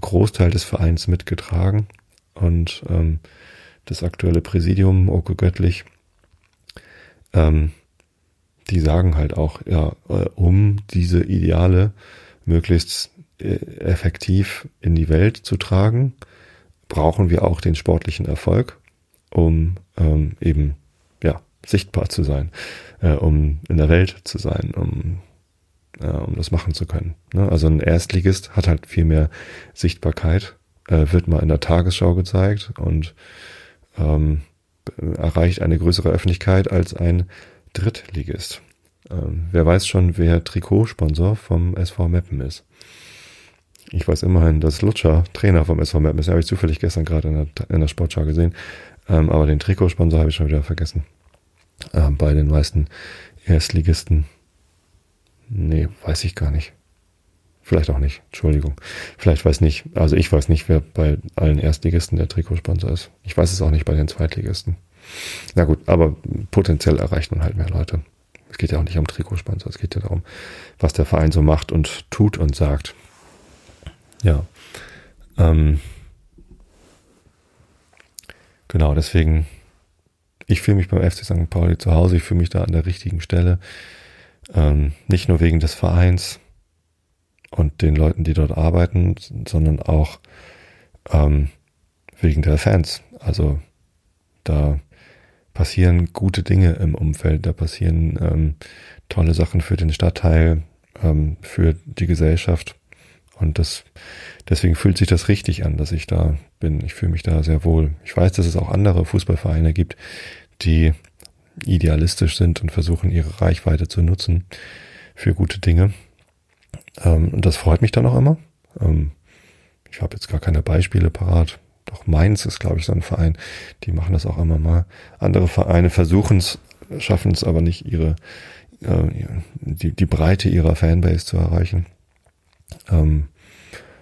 Großteil des Vereins mitgetragen und ähm, das aktuelle Präsidium, Oko Göttlich, ähm, die sagen halt auch, ja, äh, um diese Ideale möglichst äh, effektiv in die Welt zu tragen, brauchen wir auch den sportlichen Erfolg, um ähm, eben ja sichtbar zu sein, äh, um in der Welt zu sein, um um das machen zu können. Ne? Also ein Erstligist hat halt viel mehr Sichtbarkeit, äh, wird mal in der Tagesschau gezeigt und ähm, erreicht eine größere Öffentlichkeit als ein Drittligist. Ähm, wer weiß schon, wer Trikotsponsor vom SV Meppen ist. Ich weiß immerhin, dass Lutscher Trainer vom SV Meppen ist. Ja, habe ich zufällig gestern gerade in der, in der Sportschau gesehen. Ähm, aber den Trikotsponsor habe ich schon wieder vergessen. Ähm, bei den meisten Erstligisten. Nee, weiß ich gar nicht. Vielleicht auch nicht. Entschuldigung. Vielleicht weiß nicht, also ich weiß nicht, wer bei allen Erstligisten der Trikotsponsor ist. Ich weiß es auch nicht bei den Zweitligisten. Na gut, aber potenziell erreicht man halt mehr Leute. Es geht ja auch nicht um Trikotsponsor, es geht ja darum, was der Verein so macht und tut und sagt. Ja. Ähm, genau, deswegen, ich fühle mich beim FC St. Pauli zu Hause, ich fühle mich da an der richtigen Stelle. Ähm, nicht nur wegen des Vereins, und den Leuten, die dort arbeiten, sondern auch ähm, wegen der Fans. Also da passieren gute Dinge im Umfeld, da passieren ähm, tolle Sachen für den Stadtteil, ähm, für die Gesellschaft. Und das, deswegen fühlt sich das richtig an, dass ich da bin. Ich fühle mich da sehr wohl. Ich weiß, dass es auch andere Fußballvereine gibt, die idealistisch sind und versuchen, ihre Reichweite zu nutzen für gute Dinge. Ähm, und das freut mich dann auch immer. Ähm, ich habe jetzt gar keine Beispiele parat. Doch Mainz ist, glaube ich, so ein Verein, die machen das auch immer mal. Andere Vereine versuchen es, schaffen es aber nicht, ihre äh, die, die Breite ihrer Fanbase zu erreichen. Ähm,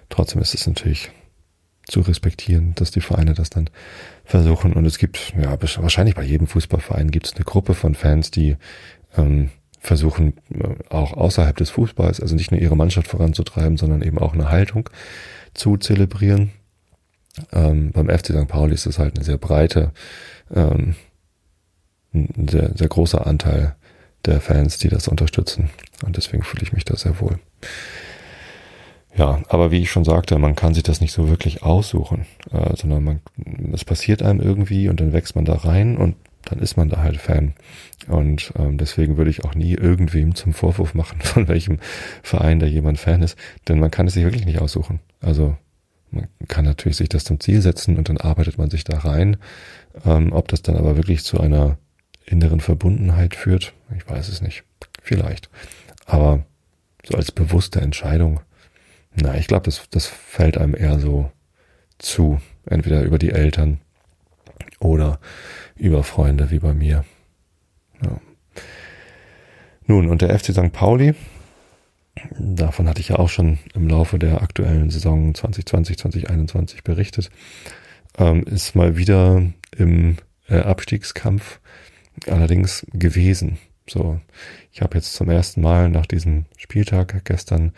trotzdem ist es natürlich zu respektieren, dass die Vereine das dann versuchen. Und es gibt, ja, wahrscheinlich bei jedem Fußballverein gibt es eine Gruppe von Fans, die ähm, versuchen äh, auch außerhalb des Fußballs, also nicht nur ihre Mannschaft voranzutreiben, sondern eben auch eine Haltung zu zelebrieren. Ähm, beim FC St. Pauli ist es halt eine sehr breite, ähm, ein sehr, sehr großer Anteil der Fans, die das unterstützen. Und deswegen fühle ich mich da sehr wohl. Ja, aber wie ich schon sagte, man kann sich das nicht so wirklich aussuchen, äh, sondern man, es passiert einem irgendwie und dann wächst man da rein und dann ist man da halt Fan. Und ähm, deswegen würde ich auch nie irgendwem zum Vorwurf machen, (laughs) von welchem Verein da jemand Fan ist, denn man kann es sich wirklich nicht aussuchen. Also man kann natürlich sich das zum Ziel setzen und dann arbeitet man sich da rein. Ähm, ob das dann aber wirklich zu einer inneren Verbundenheit führt, ich weiß es nicht. Vielleicht. Aber so als bewusste Entscheidung, na, ich glaube, das, das fällt einem eher so zu. Entweder über die Eltern oder über Freunde wie bei mir. Ja. Nun, und der FC St. Pauli, davon hatte ich ja auch schon im Laufe der aktuellen Saison 2020, 2021 berichtet, ähm, ist mal wieder im äh, Abstiegskampf allerdings gewesen. So, ich habe jetzt zum ersten Mal nach diesem Spieltag, gestern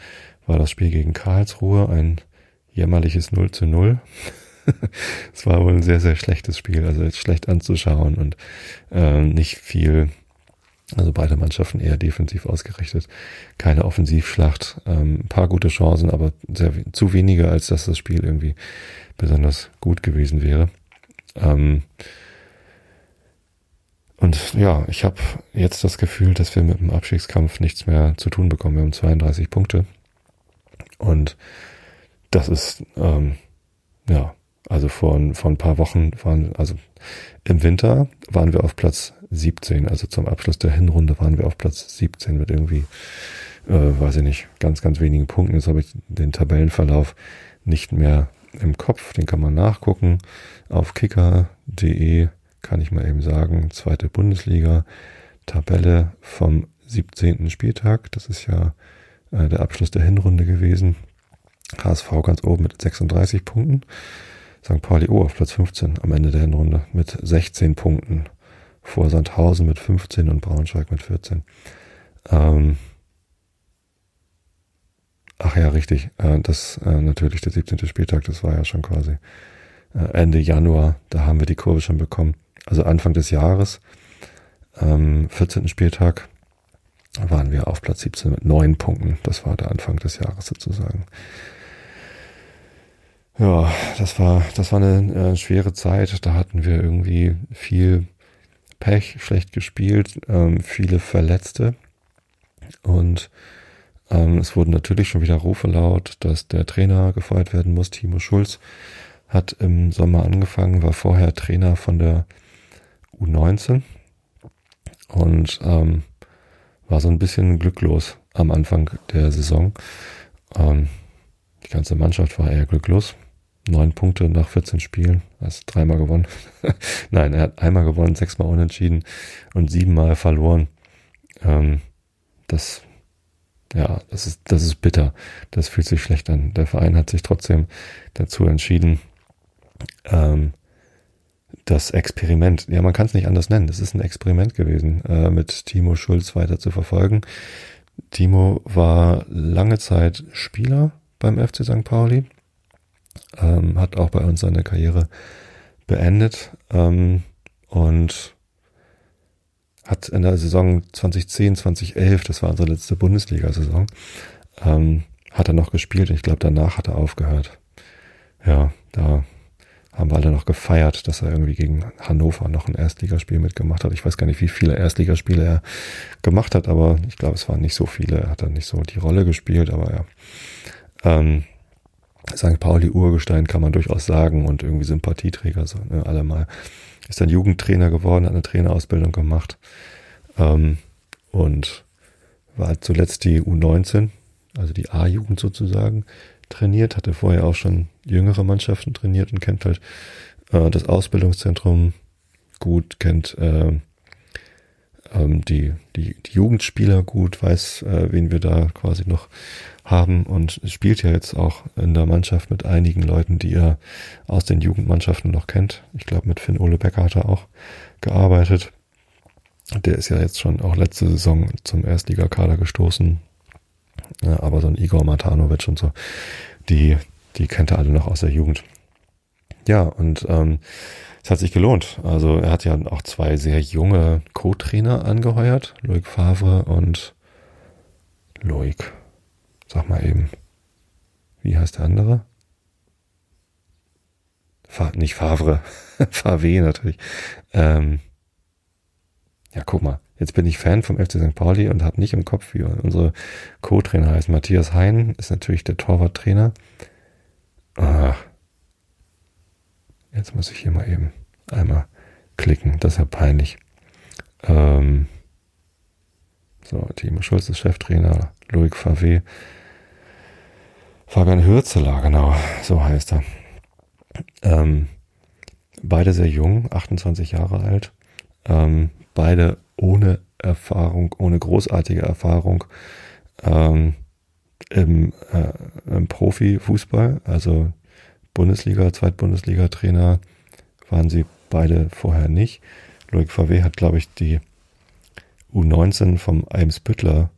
war das Spiel gegen Karlsruhe, ein jämmerliches 0 zu 0. (laughs) es war wohl ein sehr, sehr schlechtes Spiel, also schlecht anzuschauen und äh, nicht viel, also beide Mannschaften eher defensiv ausgerichtet. Keine Offensivschlacht, ähm, ein paar gute Chancen, aber sehr, zu wenige, als dass das Spiel irgendwie besonders gut gewesen wäre. Ähm, und ja, ich habe jetzt das Gefühl, dass wir mit dem Abstiegskampf nichts mehr zu tun bekommen. Wir haben 32 Punkte. Und das ist, ähm, ja, also vor, vor ein paar Wochen waren, also im Winter waren wir auf Platz 17, also zum Abschluss der Hinrunde waren wir auf Platz 17 mit irgendwie, äh, weiß ich nicht, ganz, ganz wenigen Punkten. Jetzt habe ich den Tabellenverlauf nicht mehr im Kopf, den kann man nachgucken. Auf kicker.de kann ich mal eben sagen, zweite Bundesliga, Tabelle vom 17. Spieltag, das ist ja äh, der Abschluss der Hinrunde gewesen. HSV ganz oben mit 36 Punkten. St. Pauli oh, auf Platz 15 am Ende der Hinrunde mit 16 Punkten. Vor Sandhausen mit 15 und Braunschweig mit 14. Ähm Ach ja, richtig. Äh, das äh, natürlich der 17. Spieltag, das war ja schon quasi äh, Ende Januar. Da haben wir die Kurve schon bekommen. Also Anfang des Jahres, ähm, 14. Spieltag, waren wir auf Platz 17 mit neun Punkten. Das war der Anfang des Jahres sozusagen. Ja, das war, das war eine äh, schwere Zeit. Da hatten wir irgendwie viel Pech, schlecht gespielt, ähm, viele Verletzte. Und ähm, es wurden natürlich schon wieder Rufe laut, dass der Trainer gefeuert werden muss. Timo Schulz hat im Sommer angefangen, war vorher Trainer von der U19 und ähm, war so ein bisschen glücklos am Anfang der Saison. Ähm, die ganze Mannschaft war eher glücklos. Neun Punkte nach 14 Spielen, hast dreimal gewonnen. (laughs) Nein, er hat einmal gewonnen, sechsmal unentschieden und siebenmal verloren. Ähm, das, ja, das ist, das ist bitter. Das fühlt sich schlecht an. Der Verein hat sich trotzdem dazu entschieden, ähm, das Experiment, ja, man kann es nicht anders nennen. Das ist ein Experiment gewesen, äh, mit Timo Schulz weiter zu verfolgen. Timo war lange Zeit Spieler beim FC St. Pauli, ähm, hat auch bei uns seine Karriere beendet ähm, und hat in der Saison 2010, 2011, das war unsere letzte Bundesliga-Saison, ähm, hat er noch gespielt. Ich glaube, danach hat er aufgehört. Ja, da haben wir alle noch gefeiert, dass er irgendwie gegen Hannover noch ein Erstligaspiel mitgemacht hat. Ich weiß gar nicht, wie viele Erstligaspiele er gemacht hat, aber ich glaube, es waren nicht so viele. Er hat dann nicht so die Rolle gespielt, aber ja. Ähm, St. Pauli Urgestein kann man durchaus sagen und irgendwie Sympathieträger, so, ne, alle mal. Ist dann Jugendtrainer geworden, hat eine Trainerausbildung gemacht ähm, und war zuletzt die U19, also die A-Jugend sozusagen, trainiert, hatte vorher auch schon jüngere Mannschaften trainiert und kennt halt äh, das Ausbildungszentrum gut, kennt äh, ähm, die, die, die Jugendspieler gut, weiß, äh, wen wir da quasi noch haben und spielt ja jetzt auch in der Mannschaft mit einigen Leuten, die er aus den Jugendmannschaften noch kennt. Ich glaube, mit Finn Ole Becker hat er auch gearbeitet. Der ist ja jetzt schon auch letzte Saison zum Erstligakader gestoßen. Ja, aber so ein Igor Matanovic und so, die, die kennt er alle noch aus der Jugend. Ja, und ähm, es hat sich gelohnt. Also er hat ja auch zwei sehr junge Co-Trainer angeheuert, Loic Favre und Loic. Sag mal eben. Wie heißt der andere? Fa nicht Favre, (laughs) Favre natürlich. Ähm, Ja, guck mal, jetzt bin ich Fan vom FC St. Pauli und habe nicht im Kopf, wie unsere Co-Trainer heißen. Matthias Hein ist natürlich der Torwarttrainer. Ah, jetzt muss ich hier mal eben einmal klicken, das ist ja peinlich. Ähm, so, Timo Schulz ist Cheftrainer, Loic Favé. Fabian Hürzeler, genau, so heißt er. Ähm, beide sehr jung, 28 Jahre alt. Ähm, beide ohne Erfahrung, ohne großartige Erfahrung ähm, im, äh, im Profifußball, also Bundesliga, Zweitbundesliga-Trainer waren sie beide vorher nicht. Loic VW hat, glaube ich, die U19 vom Eimsbüttler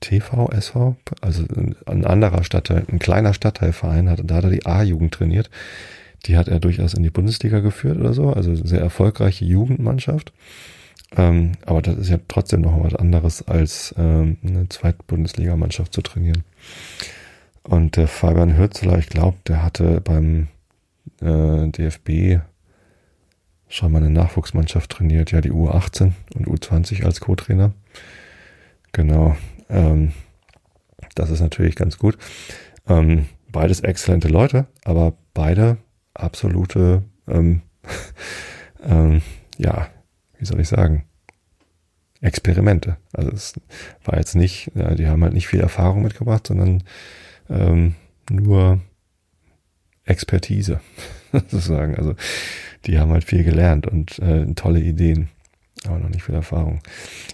TV, SV, also ein anderer Stadtteil, ein kleiner Stadtteilverein, hat, da hat er die A-Jugend trainiert. Die hat er durchaus in die Bundesliga geführt oder so, also sehr erfolgreiche Jugendmannschaft. Ähm, aber das ist ja trotzdem noch was anderes, als ähm, eine Zweitbundesligamannschaft zu trainieren. Und der Fabian Hürzeler, ich glaube, der hatte beim äh, DFB schon mal eine Nachwuchsmannschaft trainiert, ja, die U18 und U20 als Co-Trainer. Genau. Ähm, das ist natürlich ganz gut. Ähm, beides exzellente Leute, aber beide absolute, ähm, (laughs) ähm, ja, wie soll ich sagen, Experimente. Also es war jetzt nicht, ja, die haben halt nicht viel Erfahrung mitgebracht, sondern ähm, nur Expertise, (laughs) sozusagen. Also die haben halt viel gelernt und äh, tolle Ideen, aber noch nicht viel Erfahrung.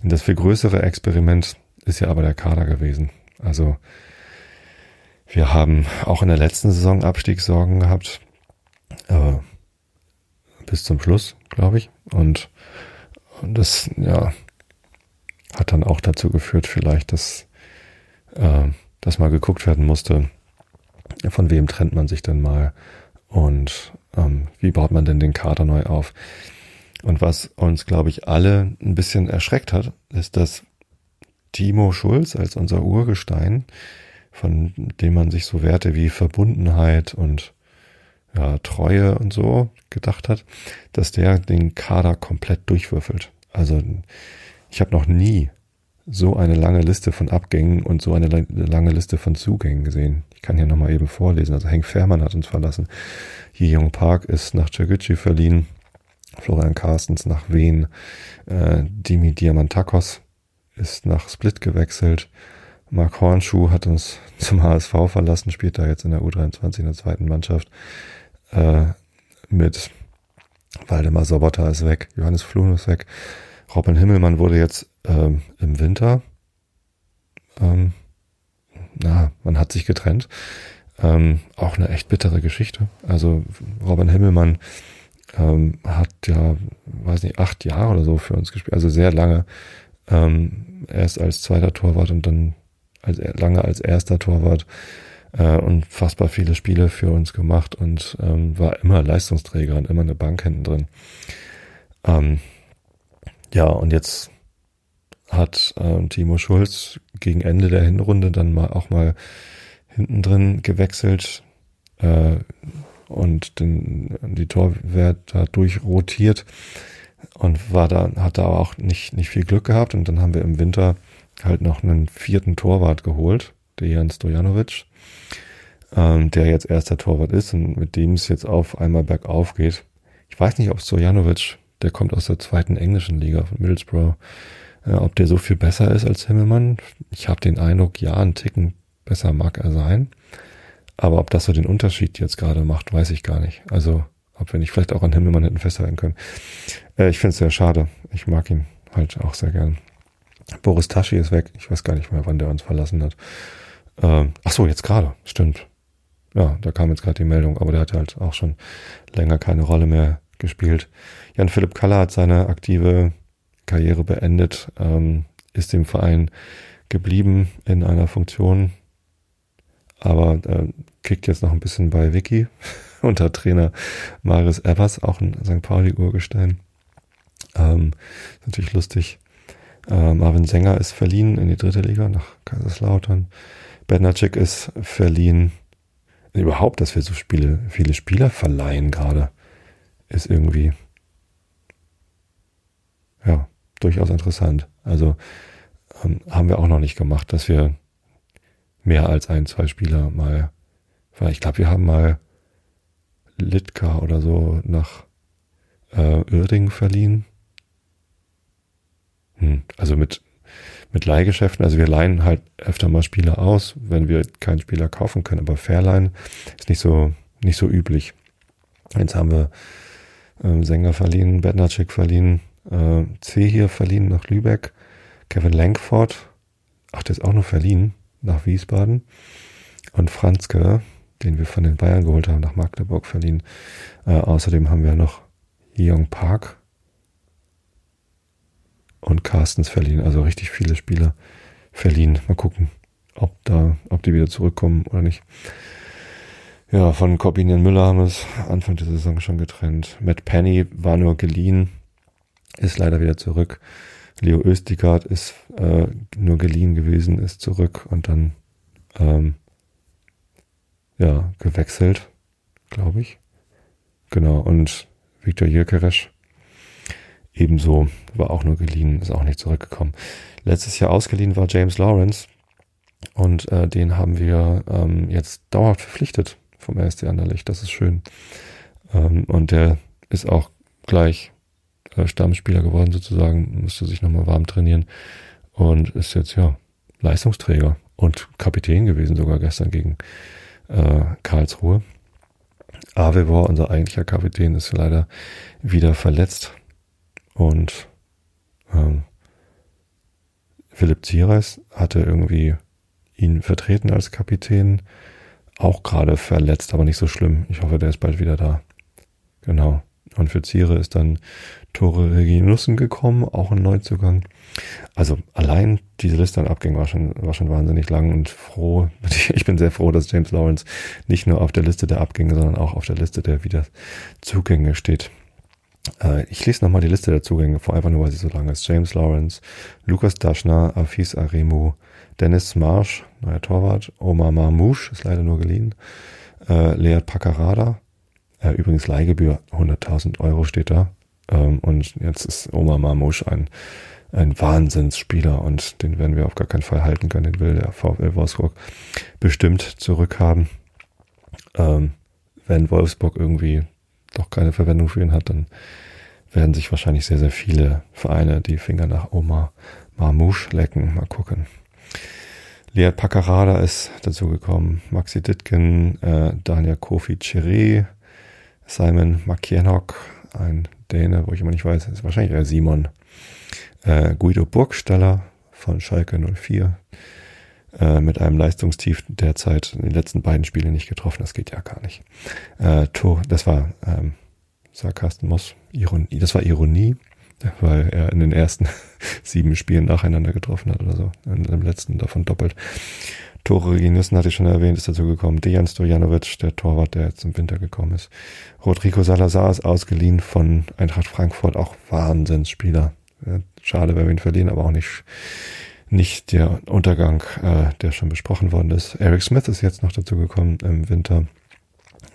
Und das viel größere Experiment ist ja aber der Kader gewesen. Also wir haben auch in der letzten Saison Abstiegssorgen gehabt, äh, bis zum Schluss, glaube ich. Und, und das, ja, hat dann auch dazu geführt, vielleicht, dass, äh, dass mal geguckt werden musste, von wem trennt man sich denn mal und ähm, wie baut man denn den Kader neu auf. Und was uns, glaube ich, alle ein bisschen erschreckt hat, ist, dass Timo Schulz als unser Urgestein, von dem man sich so Werte wie Verbundenheit und ja, Treue und so gedacht hat, dass der den Kader komplett durchwürfelt. Also ich habe noch nie so eine lange Liste von Abgängen und so eine lange Liste von Zugängen gesehen. Ich kann hier nochmal eben vorlesen. Also Henk Fährmann hat uns verlassen. Yi Young Park ist nach Chaguchi verliehen. Florian Carstens nach Wien. Äh, Dimi Diamantakos ist nach Split gewechselt. Mark Hornschuh hat uns (laughs) zum HSV verlassen, spielt da jetzt in der U23 in der zweiten Mannschaft. Äh, mit Waldemar Sobota ist weg, Johannes Flun ist weg. Robin Himmelmann wurde jetzt ähm, im Winter, ähm, na, man hat sich getrennt. Ähm, auch eine echt bittere Geschichte. Also Robin Himmelmann ähm, hat ja, weiß nicht, acht Jahre oder so für uns gespielt, also sehr lange. Ähm, erst als zweiter Torwart und dann als, lange als erster Torwart äh, unfassbar viele Spiele für uns gemacht und ähm, war immer Leistungsträger und immer eine Bank hinten drin. Ähm, ja, und jetzt hat äh, Timo Schulz gegen Ende der Hinrunde dann mal auch mal hinten drin gewechselt äh, und den, die Torwert da durchrotiert und war da, hat da auch nicht, nicht viel Glück gehabt und dann haben wir im Winter halt noch einen vierten Torwart geholt, der Jan Stojanovic, ähm, der jetzt erster Torwart ist und mit dem es jetzt auf einmal bergauf geht. Ich weiß nicht, ob Stojanovic, der kommt aus der zweiten englischen Liga von Middlesbrough, äh, ob der so viel besser ist als Himmelmann. Ich habe den Eindruck, ja, ein Ticken besser mag er sein. Aber ob das so den Unterschied jetzt gerade macht, weiß ich gar nicht. Also, ob wir nicht vielleicht auch an Himmelmann hätten festhalten können. Äh, ich finde es sehr schade. Ich mag ihn halt auch sehr gern. Boris Taschi ist weg. Ich weiß gar nicht mehr, wann der uns verlassen hat. Ähm, ach so, jetzt gerade. Stimmt. Ja, da kam jetzt gerade die Meldung, aber der hat halt auch schon länger keine Rolle mehr gespielt. Jan Philipp Kaller hat seine aktive Karriere beendet, ähm, ist dem Verein geblieben in einer Funktion, aber äh, kickt jetzt noch ein bisschen bei Vicky (laughs) unter Trainer Marius Evers, auch ein St. Pauli-Urgestein. Ähm, natürlich lustig. Äh, Marvin Sänger ist verliehen in die dritte Liga nach Kaiserslautern. Bednarczyk ist verliehen. Überhaupt, dass wir so Spiele, viele Spieler verleihen gerade, ist irgendwie ja, durchaus interessant. Also ähm, haben wir auch noch nicht gemacht, dass wir mehr als ein, zwei Spieler mal, ich glaube, wir haben mal Litka oder so nach äh, Uerdingen verliehen. Hm, also mit, mit Leihgeschäften, also wir leihen halt öfter mal Spieler aus, wenn wir keinen Spieler kaufen können, aber Fairline ist nicht so, nicht so üblich. Jetzt haben wir ähm, Sänger verliehen, Bednarczyk verliehen, äh, C hier verliehen nach Lübeck, Kevin Langford, ach, der ist auch noch verliehen nach Wiesbaden und Franzke, den wir von den Bayern geholt haben, nach Magdeburg verliehen. Äh, außerdem haben wir noch Young Park und Carstens verliehen, also richtig viele Spieler verliehen. Mal gucken, ob da, ob die wieder zurückkommen oder nicht. Ja, von Corbinian Müller haben wir es Anfang der Saison schon getrennt. Matt Penny war nur geliehen, ist leider wieder zurück. Leo Östigard ist äh, nur geliehen gewesen, ist zurück und dann ähm, ja gewechselt, glaube ich. Genau, und Viktor Jökeresch ebenso, war auch nur geliehen, ist auch nicht zurückgekommen. Letztes Jahr ausgeliehen war James Lawrence und äh, den haben wir ähm, jetzt dauerhaft verpflichtet vom RSC Anderlecht. Das ist schön. Ähm, und der ist auch gleich Stammspieler geworden sozusagen, musste sich nochmal warm trainieren und ist jetzt ja Leistungsträger und Kapitän gewesen sogar gestern gegen äh, Karlsruhe. Avevor, unser eigentlicher Kapitän, ist leider wieder verletzt und ähm, Philipp Ziereis hatte irgendwie ihn vertreten als Kapitän, auch gerade verletzt, aber nicht so schlimm. Ich hoffe, der ist bald wieder da. Genau. Und für Ziere ist dann Tore Reginussen gekommen, auch ein Neuzugang. Also allein diese Liste an Abgängen war schon, war schon wahnsinnig lang und froh. (laughs) Ich bin sehr froh, dass James Lawrence nicht nur auf der Liste der Abgänge, sondern auch auf der Liste der Wiederzugänge steht. Äh, ich lese nochmal die Liste der Zugänge vor, einfach nur, weil sie so lang ist. James Lawrence, Lukas Daschner, Afis Aremu, Dennis Marsch, neuer Torwart, Omar Marmouche, ist leider nur geliehen, äh, Lead Paccarada, äh, übrigens Leihgebühr 100.000 Euro steht da. Ähm, und jetzt ist Omar Marmouche ein, ein Wahnsinnsspieler und den werden wir auf gar keinen Fall halten können. Den will der VfL Wolfsburg bestimmt zurückhaben. Ähm, wenn Wolfsburg irgendwie doch keine Verwendung für ihn hat, dann werden sich wahrscheinlich sehr, sehr viele Vereine die Finger nach Omar Marmouche lecken. Mal gucken. Lea Paccarada ist dazugekommen, Maxi Ditken, äh, Daniel Kofi Chiré, Simon McKennock, ein Däne, wo ich immer nicht weiß, ist wahrscheinlich eher Simon, äh, Guido Burgstaller von Schalke 04, äh, mit einem Leistungstief derzeit in den letzten beiden Spielen nicht getroffen, das geht ja gar nicht. Äh, Tor, das war ähm, Sarkasmus, Ironie, das war Ironie weil er in den ersten (laughs) sieben Spielen nacheinander getroffen hat oder so. In dem letzten davon doppelt. Tore gegen Nissen hatte ich schon erwähnt, ist dazu gekommen. Dejan Stojanovic, der Torwart, der jetzt im Winter gekommen ist. Rodrigo Salazar ist ausgeliehen von Eintracht Frankfurt, auch Wahnsinnsspieler. Schade, wenn wir ihn verlieren, aber auch nicht, nicht der Untergang, äh, der schon besprochen worden ist. Eric Smith ist jetzt noch dazu gekommen im Winter.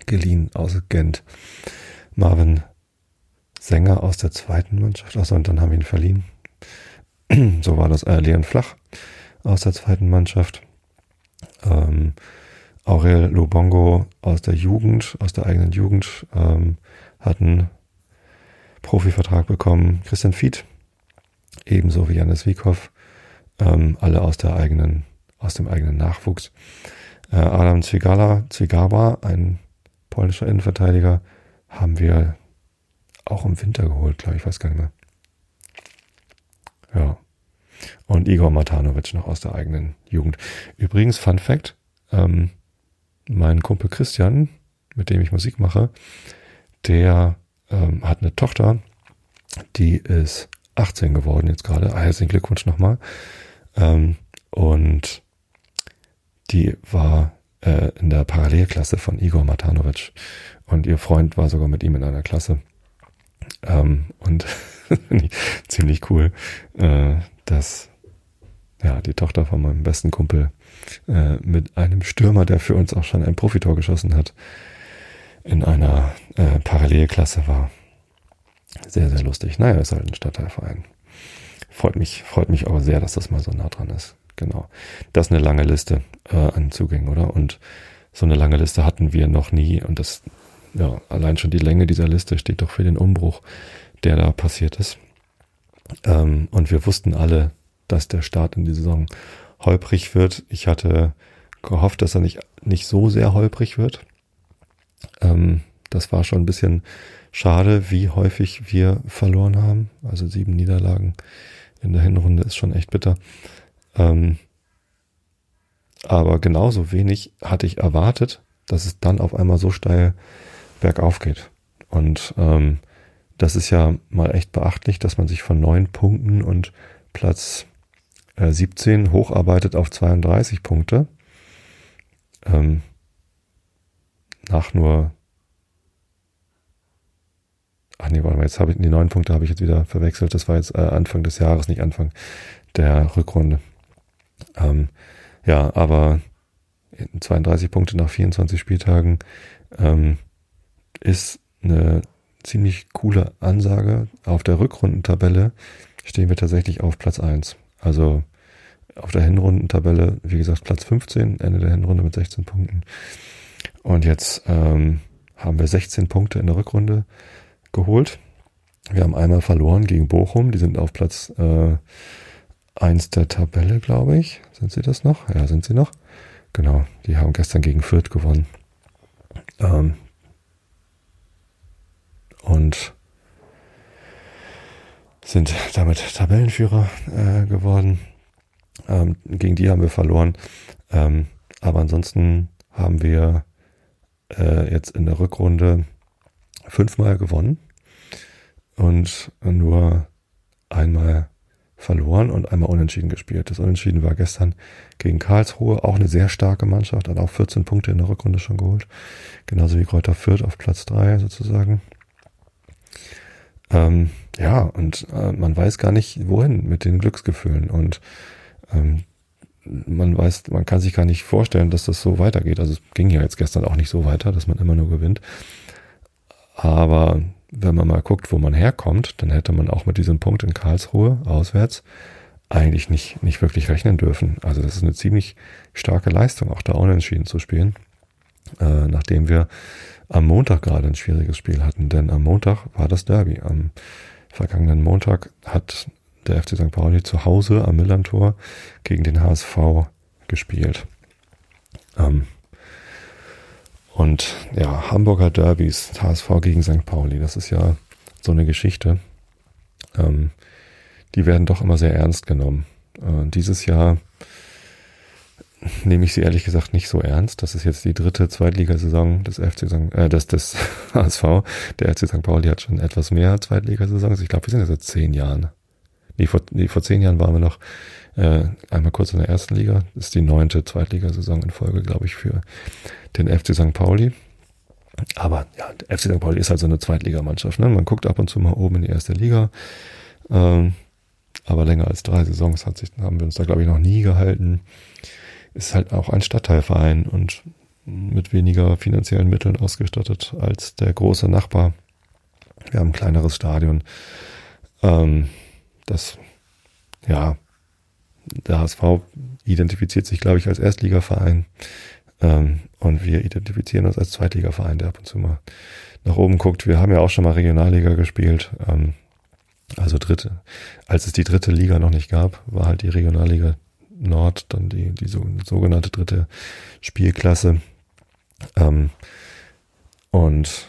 Geliehen aus Gent. Marvin Sänger aus der zweiten Mannschaft. Achso, und dann haben wir ihn verliehen. (clears throat) so war das. Äh, Leon Flach aus der zweiten Mannschaft. Ähm, Aurel Lobongo aus der Jugend, aus der eigenen Jugend, ähm, hat einen Profivertrag bekommen. Christian Fied, ebenso wie Janis Wiekow, ähm, alle aus der eigenen, aus dem eigenen Nachwuchs. Äh, Adam Zwigala, Zwigaba, ein polnischer Innenverteidiger, haben wir auch im Winter geholt, glaube ich, weiß gar nicht mehr. Ja. Und Igor Matanovic noch aus der eigenen Jugend. Übrigens, Fun Fact, ähm, mein Kumpel Christian, mit dem ich Musik mache, der ähm, hat eine Tochter, die ist 18 geworden jetzt gerade. Ah, herzlichen Glückwunsch nochmal. Ähm, und die war äh, in der Parallelklasse von Igor Matanovic. Und ihr Freund war sogar mit ihm in einer Klasse. Ähm, und (laughs) ziemlich cool, äh, dass ja, die Tochter von meinem besten Kumpel äh, mit einem Stürmer, der für uns auch schon ein Profitor geschossen hat, in einer äh, Parallelklasse war. Sehr, sehr lustig. Naja, ist halt ein Stadtteilverein. freut mich, freut mich aber sehr, dass das mal so nah dran ist. Genau. Das ist eine lange Liste äh, an Zugängen, oder? Und so eine lange Liste hatten wir noch nie. Und das, ja, allein schon die Länge dieser Liste steht doch für den Umbruch, der da passiert ist. Ähm, und wir wussten alle, dass der Start in die Saison holprig wird. Ich hatte gehofft, dass er nicht, nicht so sehr holprig wird. Ähm, das war schon ein bisschen schade, wie häufig wir verloren haben. Also sieben Niederlagen in der Hinrunde ist schon echt bitter. Ähm, aber genauso wenig hatte ich erwartet, dass es dann auf einmal so steil bergauf geht. Und ähm, das ist ja mal echt beachtlich, dass man sich von neun Punkten und Platz äh, 17 hocharbeitet auf 32 Punkte. Ähm, nach nur Ach nee, warte mal, jetzt habe ich die neun Punkte habe ich jetzt wieder verwechselt. Das war jetzt äh, Anfang des Jahres, nicht Anfang der Rückrunde. Ähm, ja, aber 32 Punkte nach 24 Spieltagen ähm, ist eine ziemlich coole Ansage. Auf der Rückrundentabelle stehen wir tatsächlich auf Platz 1. Also auf der Hinrundentabelle, wie gesagt, Platz 15, Ende der Hinrunde mit 16 Punkten. Und jetzt ähm, haben wir 16 Punkte in der Rückrunde geholt. Wir haben einmal verloren gegen Bochum, die sind auf Platz äh, 1 der Tabelle, glaube ich. Sind sie das noch? Ja, sind sie noch. Genau, die haben gestern gegen Fürth gewonnen. Ähm, und sind damit Tabellenführer äh, geworden. Ähm, gegen die haben wir verloren. Ähm, aber ansonsten haben wir äh, jetzt in der Rückrunde fünfmal gewonnen und nur einmal verloren und einmal unentschieden gespielt. Das Unentschieden war gestern gegen Karlsruhe, auch eine sehr starke Mannschaft, hat auch 14 Punkte in der Rückrunde schon geholt. Genauso wie Kräuter Fürth auf Platz 3 sozusagen. Ähm, ja, und äh, man weiß gar nicht, wohin mit den Glücksgefühlen. Und ähm, man weiß, man kann sich gar nicht vorstellen, dass das so weitergeht. Also es ging ja jetzt gestern auch nicht so weiter, dass man immer nur gewinnt. Aber wenn man mal guckt, wo man herkommt, dann hätte man auch mit diesem Punkt in Karlsruhe auswärts eigentlich nicht, nicht wirklich rechnen dürfen. Also das ist eine ziemlich starke Leistung, auch da unentschieden zu spielen, äh, nachdem wir am Montag gerade ein schwieriges Spiel hatten. Denn am Montag war das Derby. Am vergangenen Montag hat der FC St. Pauli zu Hause am Millantor gegen den HSV gespielt. Ähm, und ja, Hamburger Derbys, HSV gegen St. Pauli, das ist ja so eine Geschichte. Ähm, die werden doch immer sehr ernst genommen. Äh, dieses Jahr nehme ich sie ehrlich gesagt nicht so ernst. Das ist jetzt die dritte Zweitligasaison des FC St. Äh, des, des (laughs) HSV. Der FC St. Pauli hat schon etwas mehr Zweitligasaisons. Ich glaube, wir sind jetzt seit zehn Jahren. Nee, vor, nee, vor zehn Jahren waren wir noch äh, einmal kurz in der ersten Liga. Das ist die neunte Zweitligasaison in Folge, glaube ich, für den FC St. Pauli. Aber ja, der FC St. Pauli ist halt so eine Zweitligamannschaft. Ne? Man guckt ab und zu mal oben in die erste Liga. Ähm, aber länger als drei Saisons hat sich, haben wir uns da, glaube ich, noch nie gehalten. Ist halt auch ein Stadtteilverein und mit weniger finanziellen Mitteln ausgestattet als der große Nachbar. Wir haben ein kleineres Stadion. Ähm, das, ja, der HSV identifiziert sich, glaube ich, als Erstligaverein. Ähm, und wir identifizieren uns als Zweitligaverein, der ab und zu mal nach oben guckt. Wir haben ja auch schon mal Regionalliga gespielt. Ähm, also dritte. Als es die dritte Liga noch nicht gab, war halt die Regionalliga Nord dann die, die so, sogenannte dritte Spielklasse. Ähm, und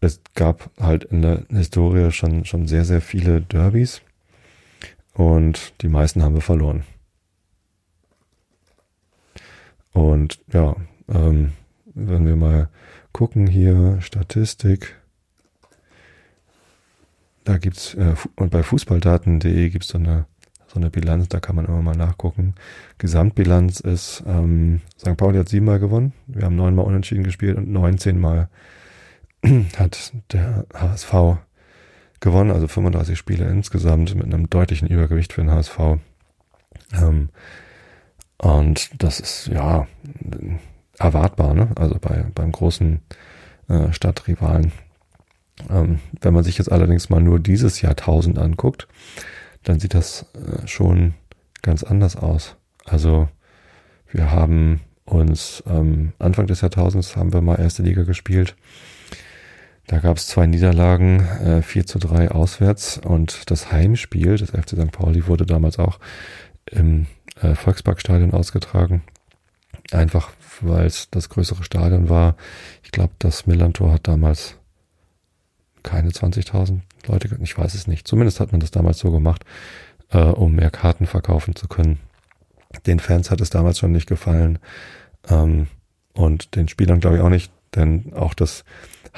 es gab halt in der Historie schon, schon sehr, sehr viele Derbys. Und die meisten haben wir verloren. Und ja, ähm, wenn wir mal gucken hier, Statistik, da gibt's, äh, und bei fußballdaten.de gibt's so eine, so eine Bilanz, da kann man immer mal nachgucken. Gesamtbilanz ist, ähm, St. Pauli hat siebenmal gewonnen, wir haben neunmal unentschieden gespielt und 19 Mal (clears throat) hat der HSV gewonnen, also 35 Spiele insgesamt mit einem deutlichen Übergewicht für den HSV. Ähm, und das ist ja erwartbar, ne? Also bei beim großen äh, Stadtrivalen. Ähm, wenn man sich jetzt allerdings mal nur dieses Jahrtausend anguckt, dann sieht das äh, schon ganz anders aus. Also wir haben uns ähm, Anfang des Jahrtausends haben wir mal erste Liga gespielt. Da gab es zwei Niederlagen, äh, 4 zu 3 auswärts und das Heimspiel des FC St. Pauli wurde damals auch im äh, Volksparkstadion ausgetragen. Einfach weil es das größere Stadion war. Ich glaube, das Millantor hat damals keine 20.000 Leute, ich weiß es nicht. Zumindest hat man das damals so gemacht, äh, um mehr Karten verkaufen zu können. Den Fans hat es damals schon nicht gefallen ähm, und den Spielern glaube ich auch nicht, denn auch das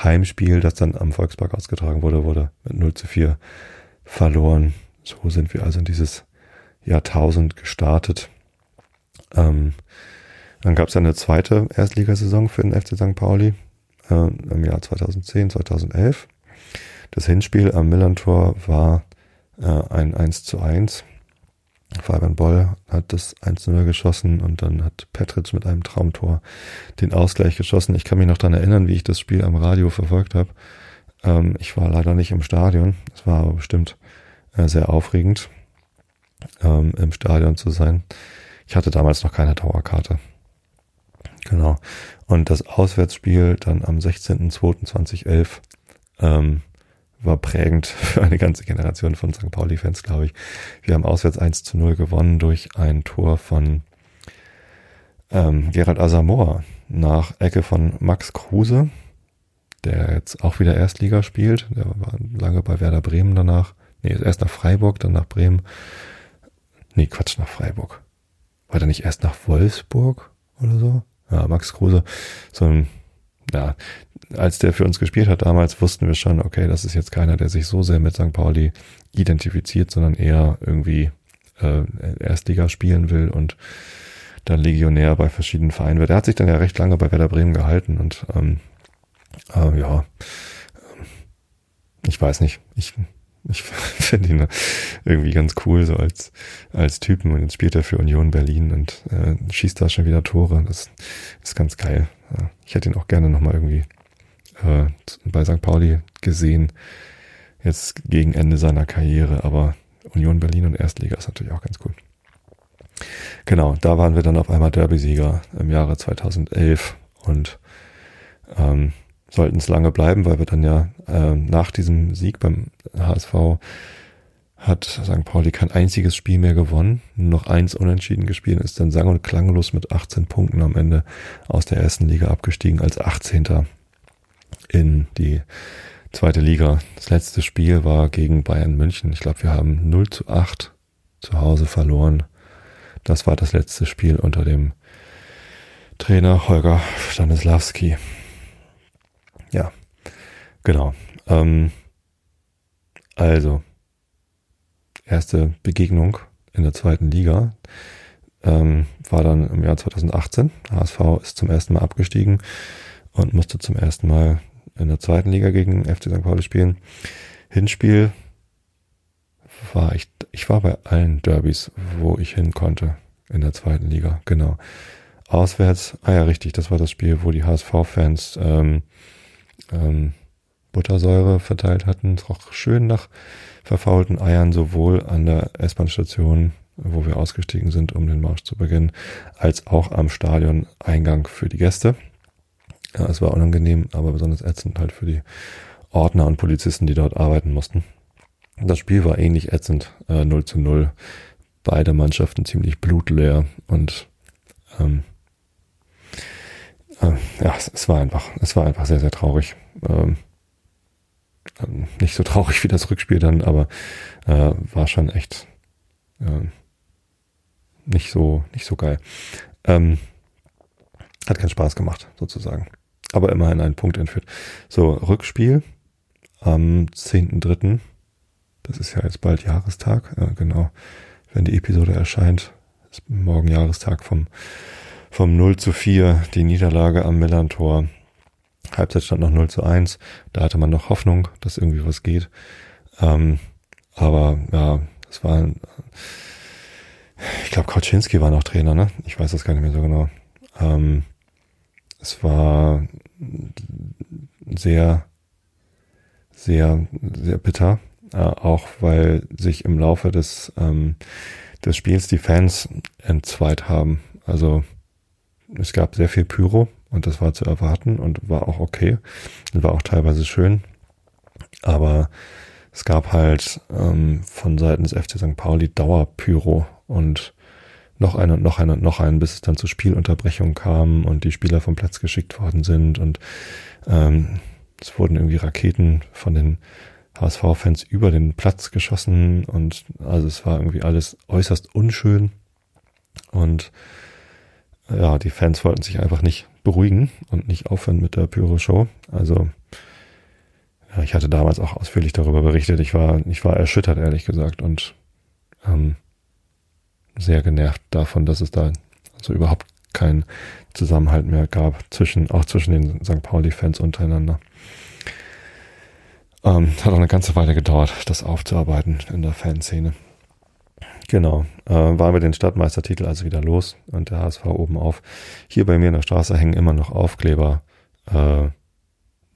Heimspiel, das dann am Volkspark ausgetragen wurde, wurde mit 0 zu 4 verloren. So sind wir also in dieses Jahrtausend gestartet. Ähm, dann gab es eine zweite Erstligasaison für den FC St. Pauli äh, im Jahr 2010, 2011. Das Hinspiel am Millantor war äh, ein 1 zu 1. Fabian Boll hat das 1 0 geschossen und dann hat Petritsch mit einem Traumtor den Ausgleich geschossen. Ich kann mich noch daran erinnern, wie ich das Spiel am Radio verfolgt habe. Ähm, ich war leider nicht im Stadion. Es war aber bestimmt äh, sehr aufregend, ähm, im Stadion zu sein. Ich hatte damals noch keine Dauerkarte. Genau. Und das Auswärtsspiel dann am 16.02.2011 ähm, war prägend für eine ganze Generation von St. Pauli-Fans, glaube ich. Wir haben auswärts 1 zu 0 gewonnen durch ein Tor von ähm, Gerald Asamoah nach Ecke von Max Kruse, der jetzt auch wieder Erstliga spielt. Der war lange bei Werder Bremen danach. Nee, erst nach Freiburg, dann nach Bremen. Nee, Quatsch, nach Freiburg. War der nicht erst nach Wolfsburg oder so? Ja, Max Kruse, so ein ja, als der für uns gespielt hat damals, wussten wir schon, okay, das ist jetzt keiner, der sich so sehr mit St. Pauli identifiziert, sondern eher irgendwie äh, Erstliga spielen will und dann Legionär bei verschiedenen Vereinen wird. Er hat sich dann ja recht lange bei Werder Bremen gehalten und ähm, äh, ja, ich weiß nicht, ich ich (laughs) finde ihn irgendwie ganz cool, so als, als Typen. Und jetzt spielt er für Union Berlin und äh, schießt da schon wieder Tore. Das ist ganz geil. Ich hätte ihn auch gerne nochmal irgendwie äh, bei St. Pauli gesehen. Jetzt gegen Ende seiner Karriere. Aber Union Berlin und Erstliga ist natürlich auch ganz cool. Genau, da waren wir dann auf einmal Derby-Sieger im Jahre 2011 und ähm, sollten es lange bleiben, weil wir dann ja äh, nach diesem Sieg beim HSV hat St. Pauli kein einziges Spiel mehr gewonnen, nur noch eins unentschieden gespielt, ist dann sang- und klanglos mit 18 Punkten am Ende aus der ersten Liga abgestiegen als 18. in die zweite Liga. Das letzte Spiel war gegen Bayern München. Ich glaube, wir haben 0 zu 8 zu Hause verloren. Das war das letzte Spiel unter dem Trainer Holger Stanislawski. Ja, genau. Ähm, also, erste Begegnung in der zweiten Liga ähm, war dann im Jahr 2018. HSV ist zum ersten Mal abgestiegen und musste zum ersten Mal in der zweiten Liga gegen FC St. Pauli spielen. Hinspiel war ich, ich war bei allen Derbys, wo ich hin konnte in der zweiten Liga, genau. Auswärts, ah ja, richtig, das war das Spiel, wo die HSV-Fans ähm, ähm, Buttersäure verteilt hatten. Es roch schön nach verfaulten Eiern, sowohl an der S-Bahn-Station, wo wir ausgestiegen sind, um den Marsch zu beginnen, als auch am Stadion-Eingang für die Gäste. Ja, es war unangenehm, aber besonders ätzend halt für die Ordner und Polizisten, die dort arbeiten mussten. Das Spiel war ähnlich ätzend, äh, 0 zu 0. Beide Mannschaften ziemlich blutleer und ähm, äh, ja, es, es, war einfach, es war einfach sehr, sehr traurig. Ähm, nicht so traurig wie das Rückspiel dann, aber äh, war schon echt äh, nicht so, nicht so geil. Ähm, hat keinen Spaß gemacht, sozusagen. Aber immerhin einen Punkt entführt. So, Rückspiel am 10.3. Das ist ja jetzt bald Jahrestag, äh, genau. Wenn die Episode erscheint, ist morgen Jahrestag vom vom 0 zu 4 die Niederlage am Millantor. Halbzeit stand noch 0 zu 1. Da hatte man noch Hoffnung, dass irgendwie was geht. Ähm, aber ja, es war, ich glaube, Kauczynski war noch Trainer, ne? Ich weiß das gar nicht mehr so genau. Ähm, es war sehr, sehr, sehr bitter. äh, auch weil sich im Laufe des, ähm, des Spiels die Fans entzweit haben. Also es gab sehr viel Pyro und das war zu erwarten und war auch okay und war auch teilweise schön. Aber es gab halt ähm, von Seiten des FC St. Pauli Dauerpyro und noch eine und noch eine und noch einen, bis es dann zur Spielunterbrechung kam und die Spieler vom Platz geschickt worden sind und ähm, es wurden irgendwie Raketen von den HSV-Fans über den Platz geschossen und also es war irgendwie alles äußerst unschön und ja, die Fans wollten sich einfach nicht beruhigen und nicht aufhören mit der Pyro-Show. Also ja, ich hatte damals auch ausführlich darüber berichtet. Ich war, ich war erschüttert, ehrlich gesagt, und ähm, sehr genervt davon, dass es da also überhaupt keinen Zusammenhalt mehr gab zwischen, auch zwischen den St. Pauli-Fans untereinander. Ähm, hat auch eine ganze Weile gedauert, das aufzuarbeiten in der Fanszene. Genau, äh, waren wir den Stadtmeistertitel also wieder los und der HSV oben auf. Hier bei mir in der Straße hängen immer noch Aufkleber, äh,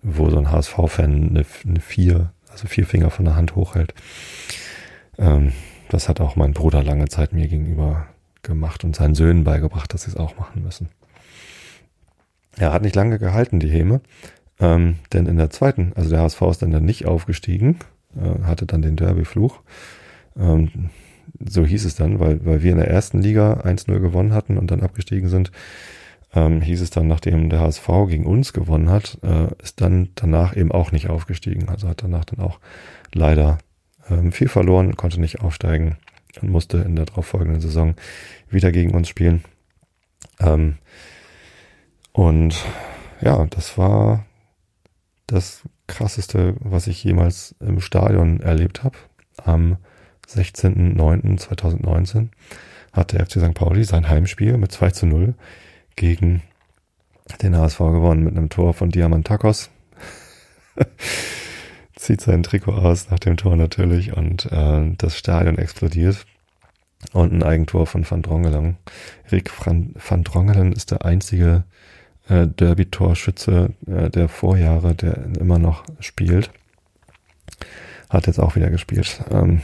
wo so ein HSV-Fan eine, eine vier, also vier Finger von der Hand hochhält. Ähm, das hat auch mein Bruder lange Zeit mir gegenüber gemacht und seinen Söhnen beigebracht, dass sie es auch machen müssen. Er hat nicht lange gehalten, die Häme, ähm, denn in der zweiten, also der HSV ist dann, dann nicht aufgestiegen, äh, hatte dann den Derby-Fluch. Ähm, so hieß es dann, weil, weil wir in der ersten Liga 1-0 gewonnen hatten und dann abgestiegen sind, ähm, hieß es dann, nachdem der HSV gegen uns gewonnen hat, äh, ist dann danach eben auch nicht aufgestiegen. Also hat danach dann auch leider ähm, viel verloren, konnte nicht aufsteigen und musste in der darauffolgenden Saison wieder gegen uns spielen. Ähm, und ja, das war das krasseste, was ich jemals im Stadion erlebt habe. Am 16.09.2019 hat der FC St. Pauli sein Heimspiel mit 2 zu 0 gegen den HSV gewonnen mit einem Tor von Diamantakos. (laughs) Zieht sein Trikot aus nach dem Tor natürlich und äh, das Stadion explodiert. Und ein Eigentor von Van Drongelen. Rick van, Drongelen ist der einzige äh, Derby-Torschütze äh, der Vorjahre, der immer noch spielt. Hat jetzt auch wieder gespielt. Ähm,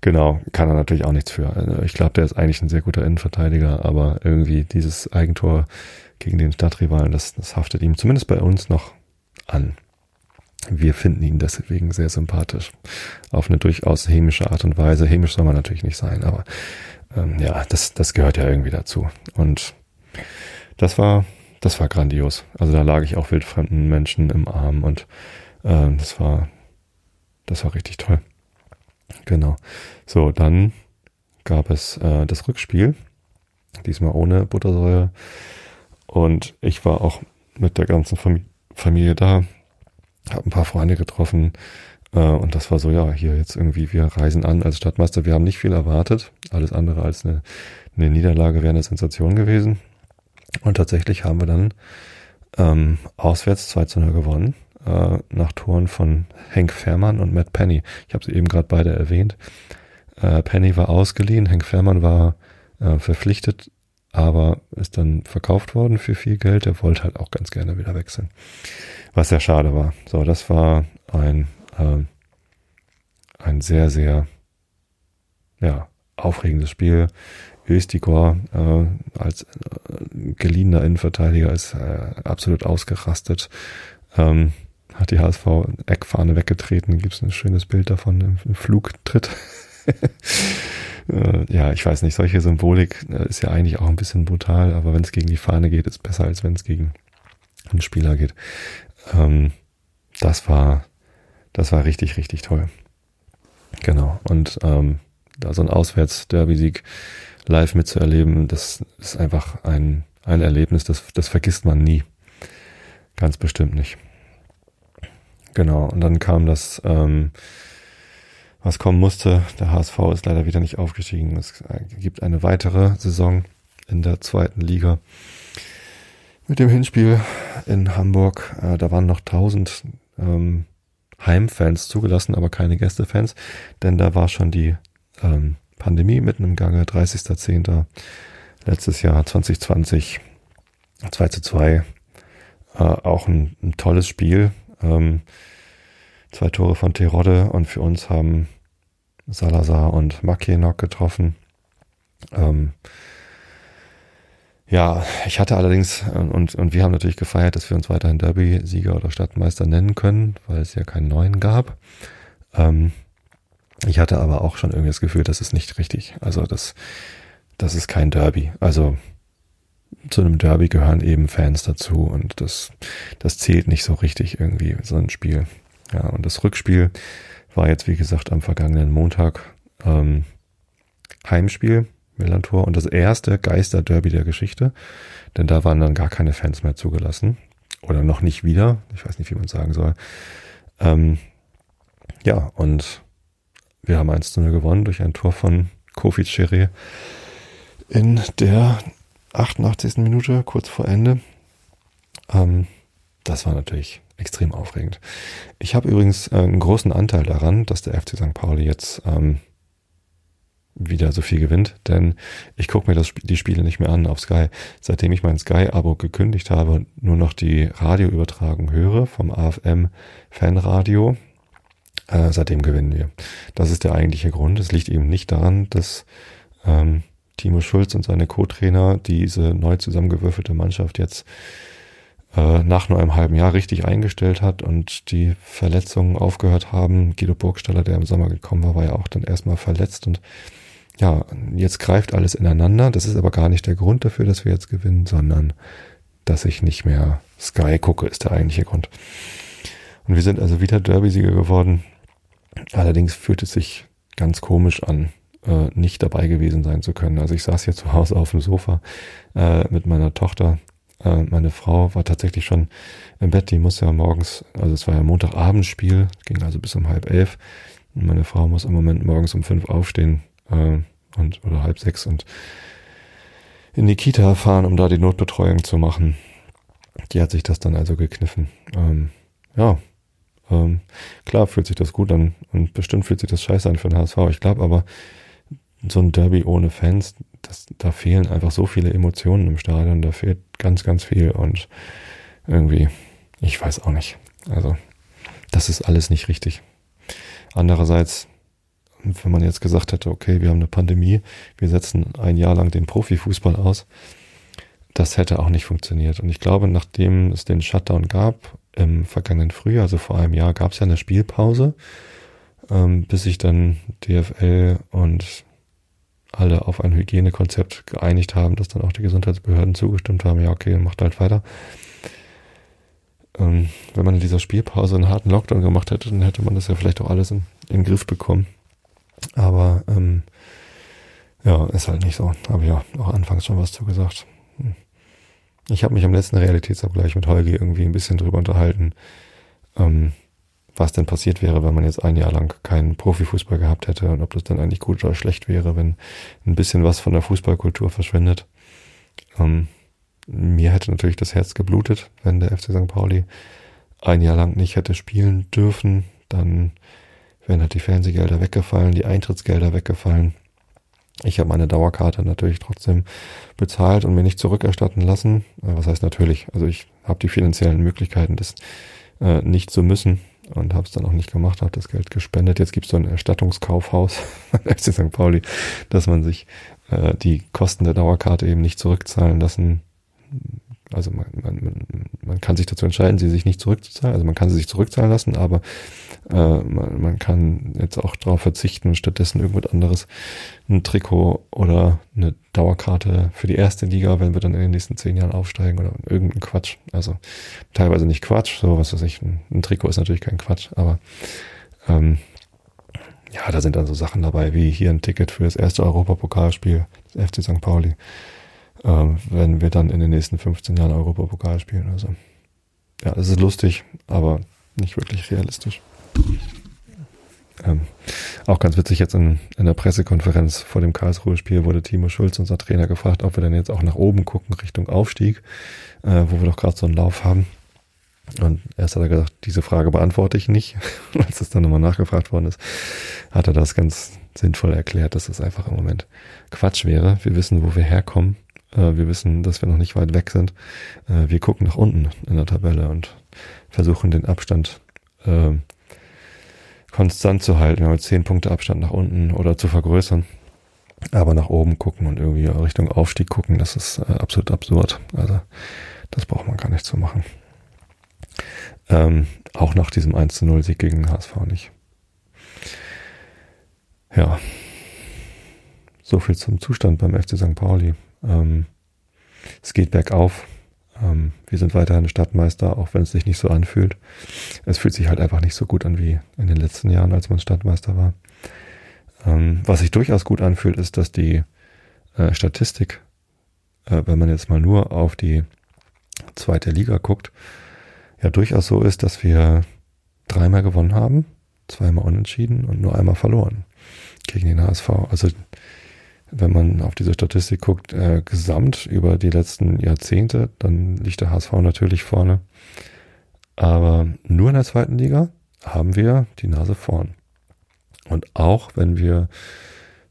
Genau, kann er natürlich auch nichts für. Also ich glaube, der ist eigentlich ein sehr guter Innenverteidiger, aber irgendwie dieses Eigentor gegen den Stadtrivalen, das, das haftet ihm zumindest bei uns noch an. Wir finden ihn deswegen sehr sympathisch. Auf eine durchaus hämische Art und Weise. Hämisch soll man natürlich nicht sein, aber ähm, ja, das, das gehört ja irgendwie dazu. Und das war, das war grandios. Also da lag ich auch wildfremden Menschen im Arm und äh, das war, das war richtig toll. Genau. So, dann gab es äh, das Rückspiel, diesmal ohne Buttersäure. Und ich war auch mit der ganzen Fam Familie da, habe ein paar Freunde getroffen. Äh, und das war so, ja, hier jetzt irgendwie, wir reisen an als Stadtmeister. Wir haben nicht viel erwartet. Alles andere als eine, eine Niederlage wäre eine Sensation gewesen. Und tatsächlich haben wir dann ähm, auswärts 2 zu 0 gewonnen äh, nach Toren von Hank Fährmann und Matt Penny. Ich habe sie eben gerade beide erwähnt. Äh, Penny war ausgeliehen, Hank Fährmann war äh, verpflichtet, aber ist dann verkauft worden für viel Geld. Er wollte halt auch ganz gerne wieder wechseln. Was sehr schade war. So, das war ein, äh, ein sehr, sehr ja, aufregendes Spiel. Östigor äh, als äh, geliehener Innenverteidiger ist äh, absolut ausgerastet. Ähm, hat die HSV-Eckfahne weggetreten. Gibt es ein schönes Bild davon im Flugtritt. (laughs) Äh, ja, ich weiß nicht, solche Symbolik äh, ist ja eigentlich auch ein bisschen brutal, aber wenn es gegen die Fahne geht, ist besser, als wenn es gegen einen Spieler geht. Ähm, das war, das war richtig, richtig toll. Genau. Und ähm, da so ein Auswärts-Derby-Sieg live mitzuerleben, das ist einfach ein, ein Erlebnis, das, das vergisst man nie. Ganz bestimmt nicht. Genau, und dann kam das, ähm, was kommen musste. Der HSV ist leider wieder nicht aufgestiegen. Es gibt eine weitere Saison in der zweiten Liga. Mit dem Hinspiel in Hamburg, äh, da waren noch 1000 ähm, Heimfans zugelassen, aber keine Gästefans, denn da war schon die ähm, Pandemie mitten im Gange, 30.10. letztes Jahr 2020, 2 zu 2. Äh, auch ein, ein tolles Spiel. Ähm, zwei Tore von Terodde und für uns haben Salazar und Makienok getroffen. Ähm, ja, ich hatte allerdings, äh, und, und wir haben natürlich gefeiert, dass wir uns weiterhin Derby-Sieger oder Stadtmeister nennen können, weil es ja keinen neuen gab. Ähm, ich hatte aber auch schon irgendwie das Gefühl, das ist nicht richtig. Also das, das ist kein Derby. Also zu einem Derby gehören eben Fans dazu und das, das zählt nicht so richtig irgendwie, so ein Spiel. Ja, und das Rückspiel war jetzt, wie gesagt, am vergangenen Montag ähm, Heimspiel, Millantor und das erste Geister-Derby der Geschichte, denn da waren dann gar keine Fans mehr zugelassen oder noch nicht wieder, ich weiß nicht, wie man sagen soll. Ähm, ja, und wir haben 1 zu 0 gewonnen durch ein Tor von Kofi Cheré in der 88. Minute, kurz vor Ende. Ähm, das war natürlich extrem aufregend. Ich habe übrigens äh, einen großen Anteil daran, dass der FC St. Pauli jetzt ähm, wieder so viel gewinnt, denn ich gucke mir das, die Spiele nicht mehr an auf Sky. Seitdem ich mein Sky-Abo gekündigt habe und nur noch die Radioübertragung höre vom AFM Fanradio, äh, seitdem gewinnen wir. Das ist der eigentliche Grund. Es liegt eben nicht daran, dass ähm, Timo Schulz und seine Co-Trainer diese neu zusammengewürfelte Mannschaft jetzt äh, nach nur einem halben Jahr richtig eingestellt hat und die Verletzungen aufgehört haben. Guido Burgstaller, der im Sommer gekommen war, war ja auch dann erstmal verletzt und ja, jetzt greift alles ineinander. Das ist aber gar nicht der Grund dafür, dass wir jetzt gewinnen, sondern dass ich nicht mehr Sky gucke, ist der eigentliche Grund. Und wir sind also wieder Derby-Sieger geworden. Allerdings fühlt es sich ganz komisch an, äh, nicht dabei gewesen sein zu können. Also ich saß hier zu Hause auf dem Sofa äh, mit meiner Tochter. Äh, meine Frau war tatsächlich schon im Bett. Die muss ja morgens, also es war ja Montagabendspiel, ging also bis um halb elf. Und meine Frau muss im Moment morgens um fünf aufstehen äh, und oder halb sechs und in die Kita fahren, um da die Notbetreuung zu machen. Die hat sich das dann also gekniffen. Ähm, ja, ähm, klar fühlt sich das gut an und bestimmt fühlt sich das scheiße an für den HSV. Ich glaube aber, so ein Derby ohne Fans, das, da fehlen einfach so viele Emotionen im Stadion, da fehlt ganz, ganz viel und irgendwie, ich weiß auch nicht. Also, das ist alles nicht richtig. Andererseits, wenn man jetzt gesagt hätte, okay, wir haben eine Pandemie, wir setzen ein Jahr lang den Profifußball aus, das hätte auch nicht funktioniert. Und ich glaube, nachdem es den Shutdown gab im vergangenen Frühjahr, also vor einem Jahr, gab es ja eine Spielpause, ähm, bis sich dann DFL und alle auf ein Hygienekonzept geeinigt haben, dass dann auch die Gesundheitsbehörden zugestimmt haben, ja, okay, macht halt weiter. Ähm, wenn man in dieser Spielpause einen harten Lockdown gemacht hätte, dann hätte man das ja vielleicht auch alles in, in den Griff bekommen. Aber ähm, ja, ist halt nicht so. Habe ich ja auch anfangs schon was zu gesagt. Hm. Ich habe mich am letzten Realitätsabgleich mit Holgi irgendwie ein bisschen drüber unterhalten, ähm, was denn passiert wäre, wenn man jetzt ein Jahr lang keinen Profifußball gehabt hätte und ob das dann eigentlich gut oder schlecht wäre, wenn ein bisschen was von der Fußballkultur verschwindet. Ähm, mir hätte natürlich das Herz geblutet, wenn der FC St. Pauli ein Jahr lang nicht hätte spielen dürfen. Dann wären halt die Fernsehgelder weggefallen, die Eintrittsgelder weggefallen. Ich habe meine Dauerkarte natürlich trotzdem bezahlt und mir nicht zurückerstatten lassen. Äh, was heißt natürlich? Also ich habe die finanziellen Möglichkeiten, das äh, nicht zu müssen und habe es dann auch nicht gemacht, habe das Geld gespendet. Jetzt gibt es so ein Erstattungskaufhaus (laughs) beim FC St. Pauli, dass man sich äh, die Kosten der Dauerkarte eben nicht zurückzahlen lassen also man, man, man kann sich dazu entscheiden, sie sich nicht zurückzuzahlen. Also man kann sie sich zurückzahlen lassen, aber äh, man, man kann jetzt auch darauf verzichten und stattdessen irgendwas anderes, ein Trikot oder eine Dauerkarte für die erste Liga, wenn wir dann in den nächsten zehn Jahren aufsteigen oder irgendein Quatsch. Also teilweise nicht Quatsch, so was weiß ich. Ein, ein Trikot ist natürlich kein Quatsch, aber ähm, ja, da sind dann so Sachen dabei, wie hier ein Ticket für das erste Europapokalspiel des FC St. Pauli wenn wir dann in den nächsten 15 Jahren Europapokal spielen. Also ja, es ist lustig, aber nicht wirklich realistisch. Ähm, auch ganz witzig, jetzt in, in der Pressekonferenz vor dem Karlsruhe-Spiel wurde Timo Schulz, unser Trainer, gefragt, ob wir denn jetzt auch nach oben gucken, Richtung Aufstieg, äh, wo wir doch gerade so einen Lauf haben. Und erst hat er gesagt, diese Frage beantworte ich nicht. (laughs) Als es dann nochmal nachgefragt worden ist, hat er das ganz sinnvoll erklärt, dass es einfach im Moment Quatsch wäre. Wir wissen, wo wir herkommen. Äh, wir wissen, dass wir noch nicht weit weg sind. Äh, wir gucken nach unten in der Tabelle und versuchen den Abstand äh, konstant zu halten, ja, mit zehn Punkte Abstand nach unten oder zu vergrößern. Aber nach oben gucken und irgendwie Richtung Aufstieg gucken, das ist äh, absolut absurd. Also das braucht man gar nicht zu machen. Ähm, auch nach diesem 1 zu 0 Sieg gegen den HSV nicht. Ja. So viel zum Zustand beim FC St. Pauli. Ähm, es geht bergauf. Ähm, wir sind weiterhin Stadtmeister, auch wenn es sich nicht so anfühlt. Es fühlt sich halt einfach nicht so gut an wie in den letzten Jahren, als man Stadtmeister war. Ähm, was sich durchaus gut anfühlt, ist, dass die äh, Statistik, äh, wenn man jetzt mal nur auf die zweite Liga guckt, ja durchaus so ist, dass wir dreimal gewonnen haben, zweimal unentschieden und nur einmal verloren gegen den HSV. Also wenn man auf diese Statistik guckt, äh, gesamt über die letzten Jahrzehnte, dann liegt der HSV natürlich vorne. Aber nur in der zweiten Liga haben wir die Nase vorn. Und auch wenn wir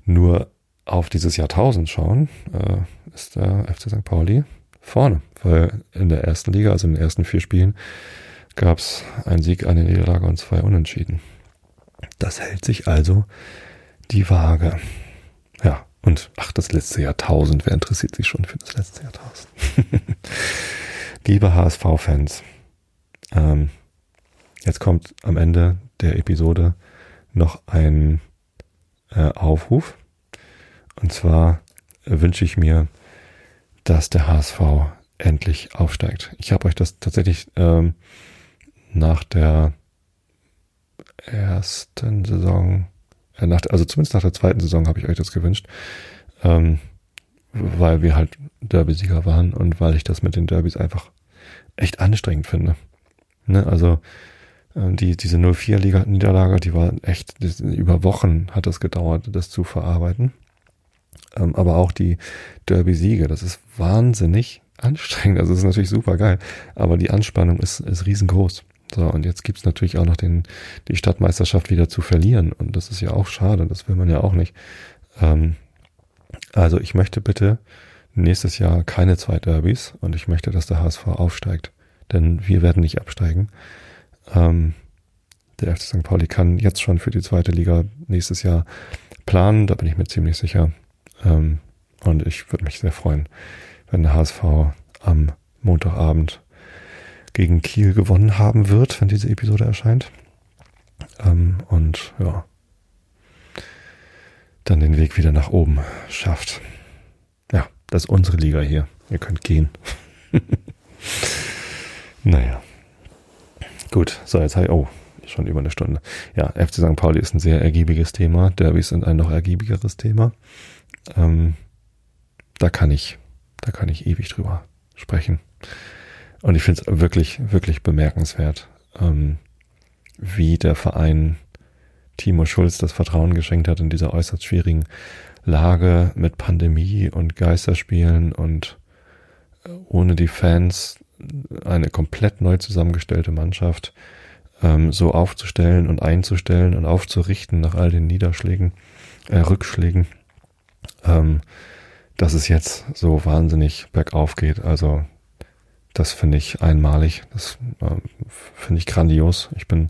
nur auf dieses Jahrtausend schauen, äh, ist der FC St. Pauli vorne. Weil in der ersten Liga, also in den ersten vier Spielen, gab es einen Sieg, eine Niederlage und zwei Unentschieden. Das hält sich also die Waage. Ja, und ach, das letzte Jahrtausend, wer interessiert sich schon für das letzte Jahrtausend? (laughs) Liebe HSV-Fans, ähm, jetzt kommt am Ende der Episode noch ein äh, Aufruf. Und zwar wünsche ich mir, dass der HSV endlich aufsteigt. Ich habe euch das tatsächlich ähm, nach der ersten Saison äh, nach, also zumindest nach der zweiten Saison habe ich euch das gewünscht, ähm, weil wir halt Derby-Sieger waren und weil ich das mit den Derbys einfach echt anstrengend finde. Ne? Also äh, die, diese 04-Niederlage, die war echt, das, über Wochen hat es gedauert, das zu verarbeiten. Ähm, aber auch die Derby-Siege, das ist wahnsinnig anstrengend. Also es ist natürlich super geil, aber die Anspannung ist, ist riesengroß. So, und jetzt gibt's natürlich auch noch den, die Stadtmeisterschaft wieder zu verlieren. Und das ist ja auch schade, das will man ja auch nicht. Ähm, also ich möchte bitte nächstes Jahr keine zwei Derbys und ich möchte, dass der HSV aufsteigt. Denn wir werden nicht absteigen. Ähm, der FC St. Pauli kann jetzt schon für die zweite Liga nächstes Jahr planen, da bin ich mir ziemlich sicher. Ähm, und ich würde mich sehr freuen, wenn der HSV am Montagabend gegen Kiel gewonnen haben wird, wenn diese Episode erscheint. Ähm, und ja, dann den Weg wieder nach oben schafft. Ja, das ist unsere Liga hier. Ihr könnt gehen. (laughs) naja. Gut, so jetzt habe ich, oh, schon über eine Stunde. Ja, FC St. Pauli ist ein sehr ergiebiges Thema. Derbys sind ein noch ergiebigeres Thema. Ähm, da kann ich, da kann ich ewig drüber sprechen. Und ich finde es wirklich, wirklich bemerkenswert, ähm, wie der Verein Timo Schulz das Vertrauen geschenkt hat in dieser äußerst schwierigen Lage mit Pandemie und Geisterspielen und äh, ohne die Fans eine komplett neu zusammengestellte Mannschaft ähm, so aufzustellen und einzustellen und aufzurichten nach all den Niederschlägen, äh, Rückschlägen, ähm, dass es jetzt so wahnsinnig bergauf geht. Also das finde ich einmalig. Das äh, finde ich grandios. Ich bin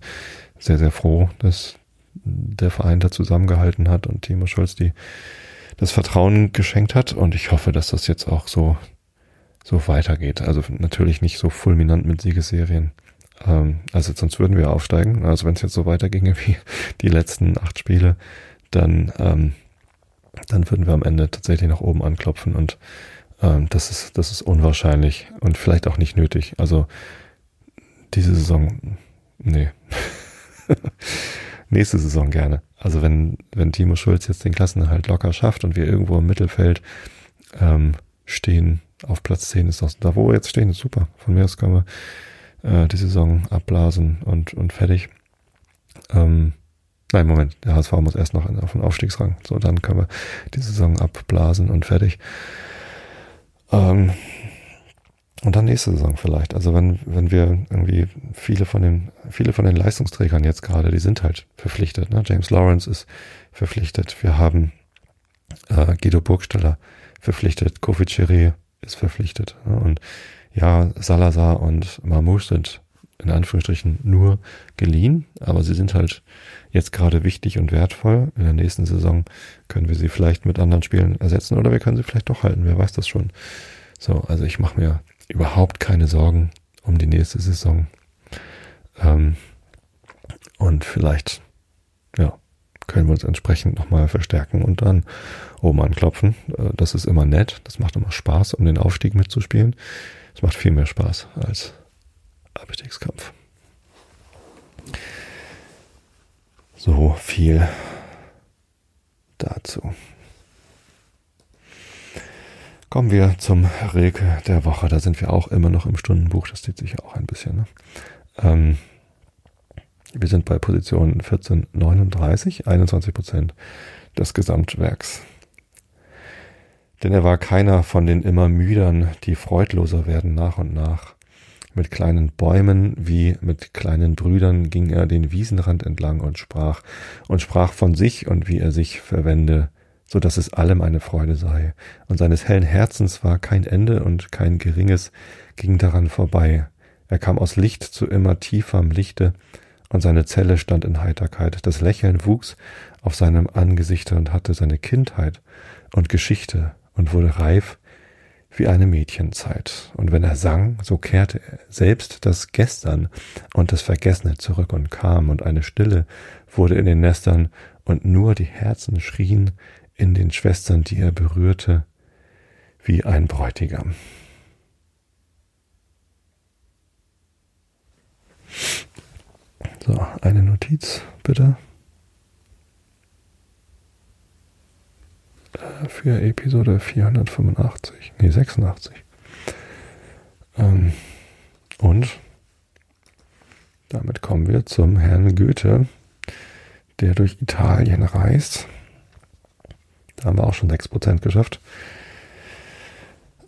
sehr, sehr froh, dass der Verein da zusammengehalten hat und Timo Scholz die das Vertrauen geschenkt hat. Und ich hoffe, dass das jetzt auch so, so weitergeht. Also natürlich nicht so fulminant mit Siegesserien. Ähm, also sonst würden wir aufsteigen. Also wenn es jetzt so weiterginge wie (laughs) die letzten acht Spiele, dann, ähm, dann würden wir am Ende tatsächlich nach oben anklopfen und ähm, das, ist, das ist unwahrscheinlich und vielleicht auch nicht nötig. Also diese Saison, nee. (laughs) Nächste Saison gerne. Also wenn, wenn Timo Schulz jetzt den Klassenerhalt locker schafft und wir irgendwo im Mittelfeld ähm, stehen, auf Platz 10 ist das, da wo wir jetzt stehen, ist super. Von mir aus können wir äh, die Saison abblasen und, und fertig. Ähm, nein, Moment, der HSV muss erst noch auf den Aufstiegsrang. So, dann können wir die Saison abblasen und fertig. Ähm, und dann nächste Saison vielleicht. Also wenn, wenn wir irgendwie viele von den, viele von den Leistungsträgern jetzt gerade, die sind halt verpflichtet. Ne? James Lawrence ist verpflichtet. Wir haben äh, Guido Burgstaller verpflichtet. Kofi Chiri ist verpflichtet. Ne? Und ja, Salazar und Mamouche sind in Anführungsstrichen nur geliehen, aber sie sind halt jetzt gerade wichtig und wertvoll. In der nächsten Saison können wir sie vielleicht mit anderen Spielen ersetzen oder wir können sie vielleicht doch halten, wer weiß das schon. So, also ich mache mir überhaupt keine Sorgen um die nächste Saison. Ähm, und vielleicht, ja, können wir uns entsprechend nochmal verstärken und dann oben anklopfen. Äh, das ist immer nett, das macht immer Spaß, um den Aufstieg mitzuspielen. Es macht viel mehr Spaß als Abstiegskampf. So viel dazu. Kommen wir zum Rilke der Woche. Da sind wir auch immer noch im Stundenbuch. Das zieht sich auch ein bisschen. Ne? Ähm, wir sind bei Position 1439, 21 Prozent des Gesamtwerks. Denn er war keiner von den immer müdern, die freudloser werden nach und nach. Mit kleinen Bäumen wie mit kleinen Brüdern ging er den Wiesenrand entlang und sprach, und sprach von sich und wie er sich verwende, so dass es allem eine Freude sei. Und seines hellen Herzens war kein Ende und kein geringes ging daran vorbei. Er kam aus Licht zu immer tieferem Lichte, und seine Zelle stand in Heiterkeit. Das Lächeln wuchs auf seinem Angesichte und hatte seine Kindheit und Geschichte und wurde reif wie eine Mädchenzeit. Und wenn er sang, so kehrte selbst das Gestern und das Vergessene zurück und kam, und eine Stille wurde in den Nestern, und nur die Herzen schrien in den Schwestern, die er berührte, wie ein Bräutigam. So, eine Notiz bitte. Für Episode 485, nee 86. Ähm, und damit kommen wir zum Herrn Goethe, der durch Italien reist. Da haben wir auch schon 6% geschafft.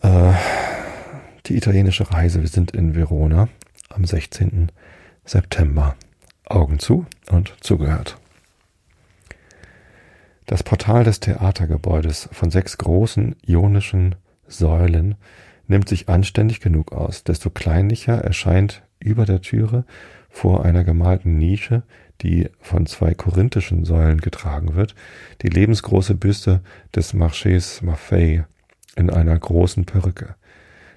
Äh, die italienische Reise, wir sind in Verona am 16. September Augen zu und zugehört. Das Portal des Theatergebäudes von sechs großen ionischen Säulen nimmt sich anständig genug aus, desto kleinlicher erscheint über der Türe vor einer gemalten Nische, die von zwei korinthischen Säulen getragen wird, die lebensgroße Büste des Marchés Maffei in einer großen Perücke.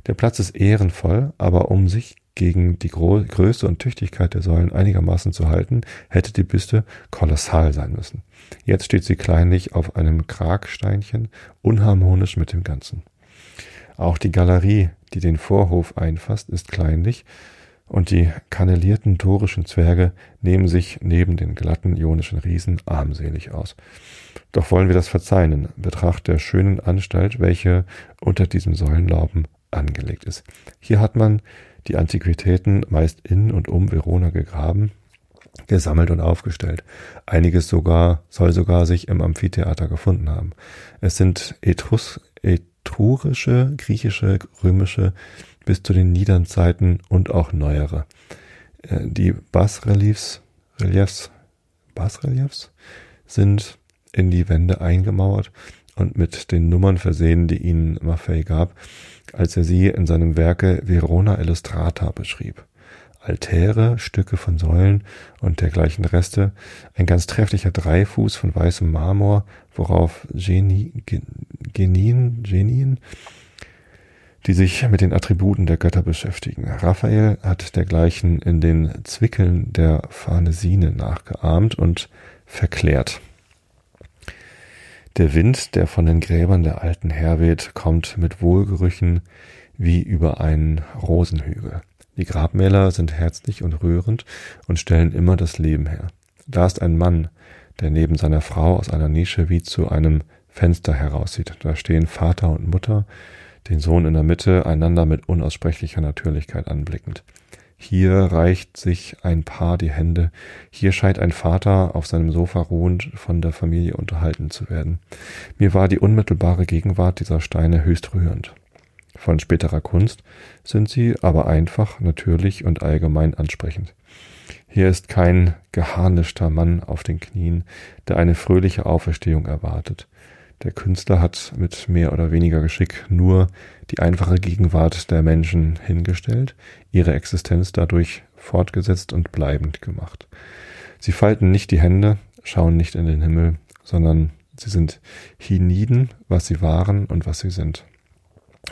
Der Platz ist ehrenvoll, aber um sich gegen die Gro Größe und Tüchtigkeit der Säulen einigermaßen zu halten, hätte die Büste kolossal sein müssen. Jetzt steht sie kleinlich auf einem Kragsteinchen, unharmonisch mit dem Ganzen. Auch die Galerie, die den Vorhof einfasst, ist kleinlich, und die kannelierten torischen Zwerge nehmen sich neben den glatten ionischen Riesen armselig aus. Doch wollen wir das verzeihen in Betracht der schönen Anstalt, welche unter diesem Säulenlauben angelegt ist. Hier hat man die Antiquitäten meist in und um Verona gegraben, gesammelt und aufgestellt. Einiges sogar soll sogar sich im Amphitheater gefunden haben. Es sind Etrus, etrurische, griechische, römische bis zu den Niedernzeiten und auch neuere. Äh, die Basreliefs, Reliefs, Basreliefs sind in die Wände eingemauert und mit den Nummern versehen, die ihnen Maffei gab, als er sie in seinem Werke Verona Illustrata beschrieb. Altäre, Stücke von Säulen und dergleichen Reste, ein ganz trefflicher Dreifuß von weißem Marmor, worauf Genie, Genien, Genien, die sich mit den Attributen der Götter beschäftigen. Raphael hat dergleichen in den Zwickeln der Farnesine nachgeahmt und verklärt. Der Wind, der von den Gräbern der Alten herweht, kommt mit Wohlgerüchen wie über einen Rosenhügel. Die Grabmäler sind herzlich und rührend und stellen immer das Leben her. Da ist ein Mann, der neben seiner Frau aus einer Nische wie zu einem Fenster heraussieht. Da stehen Vater und Mutter, den Sohn in der Mitte, einander mit unaussprechlicher Natürlichkeit anblickend. Hier reicht sich ein Paar die Hände. Hier scheint ein Vater auf seinem Sofa ruhend von der Familie unterhalten zu werden. Mir war die unmittelbare Gegenwart dieser Steine höchst rührend. Von späterer Kunst sind sie aber einfach, natürlich und allgemein ansprechend. Hier ist kein geharnischter Mann auf den Knien, der eine fröhliche Auferstehung erwartet. Der Künstler hat mit mehr oder weniger Geschick nur die einfache Gegenwart der Menschen hingestellt, ihre Existenz dadurch fortgesetzt und bleibend gemacht. Sie falten nicht die Hände, schauen nicht in den Himmel, sondern sie sind hienieden, was sie waren und was sie sind.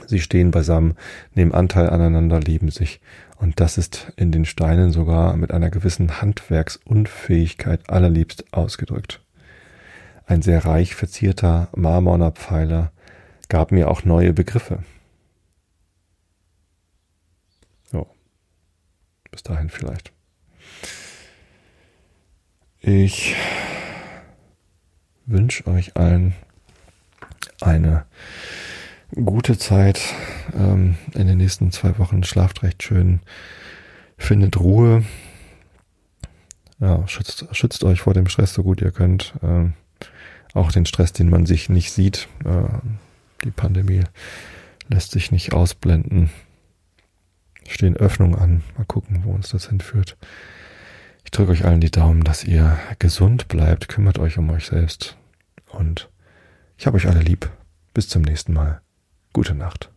Sie stehen beisammen, nehmen Anteil aneinander, lieben sich. Und das ist in den Steinen sogar mit einer gewissen Handwerksunfähigkeit allerliebst ausgedrückt. Ein sehr reich verzierter marmorner Pfeiler gab mir auch neue Begriffe. So. Bis dahin vielleicht. Ich wünsche euch allen eine gute Zeit ähm, in den nächsten zwei Wochen. Schlaft recht schön, findet Ruhe. Ja, schützt, schützt euch vor dem Stress so gut ihr könnt. Ähm, auch den Stress, den man sich nicht sieht. Äh, die Pandemie lässt sich nicht ausblenden. Stehen Öffnungen an. Mal gucken, wo uns das hinführt. Ich drücke euch allen die Daumen, dass ihr gesund bleibt. Kümmert euch um euch selbst. Und ich habe euch alle lieb. Bis zum nächsten Mal. Gute Nacht.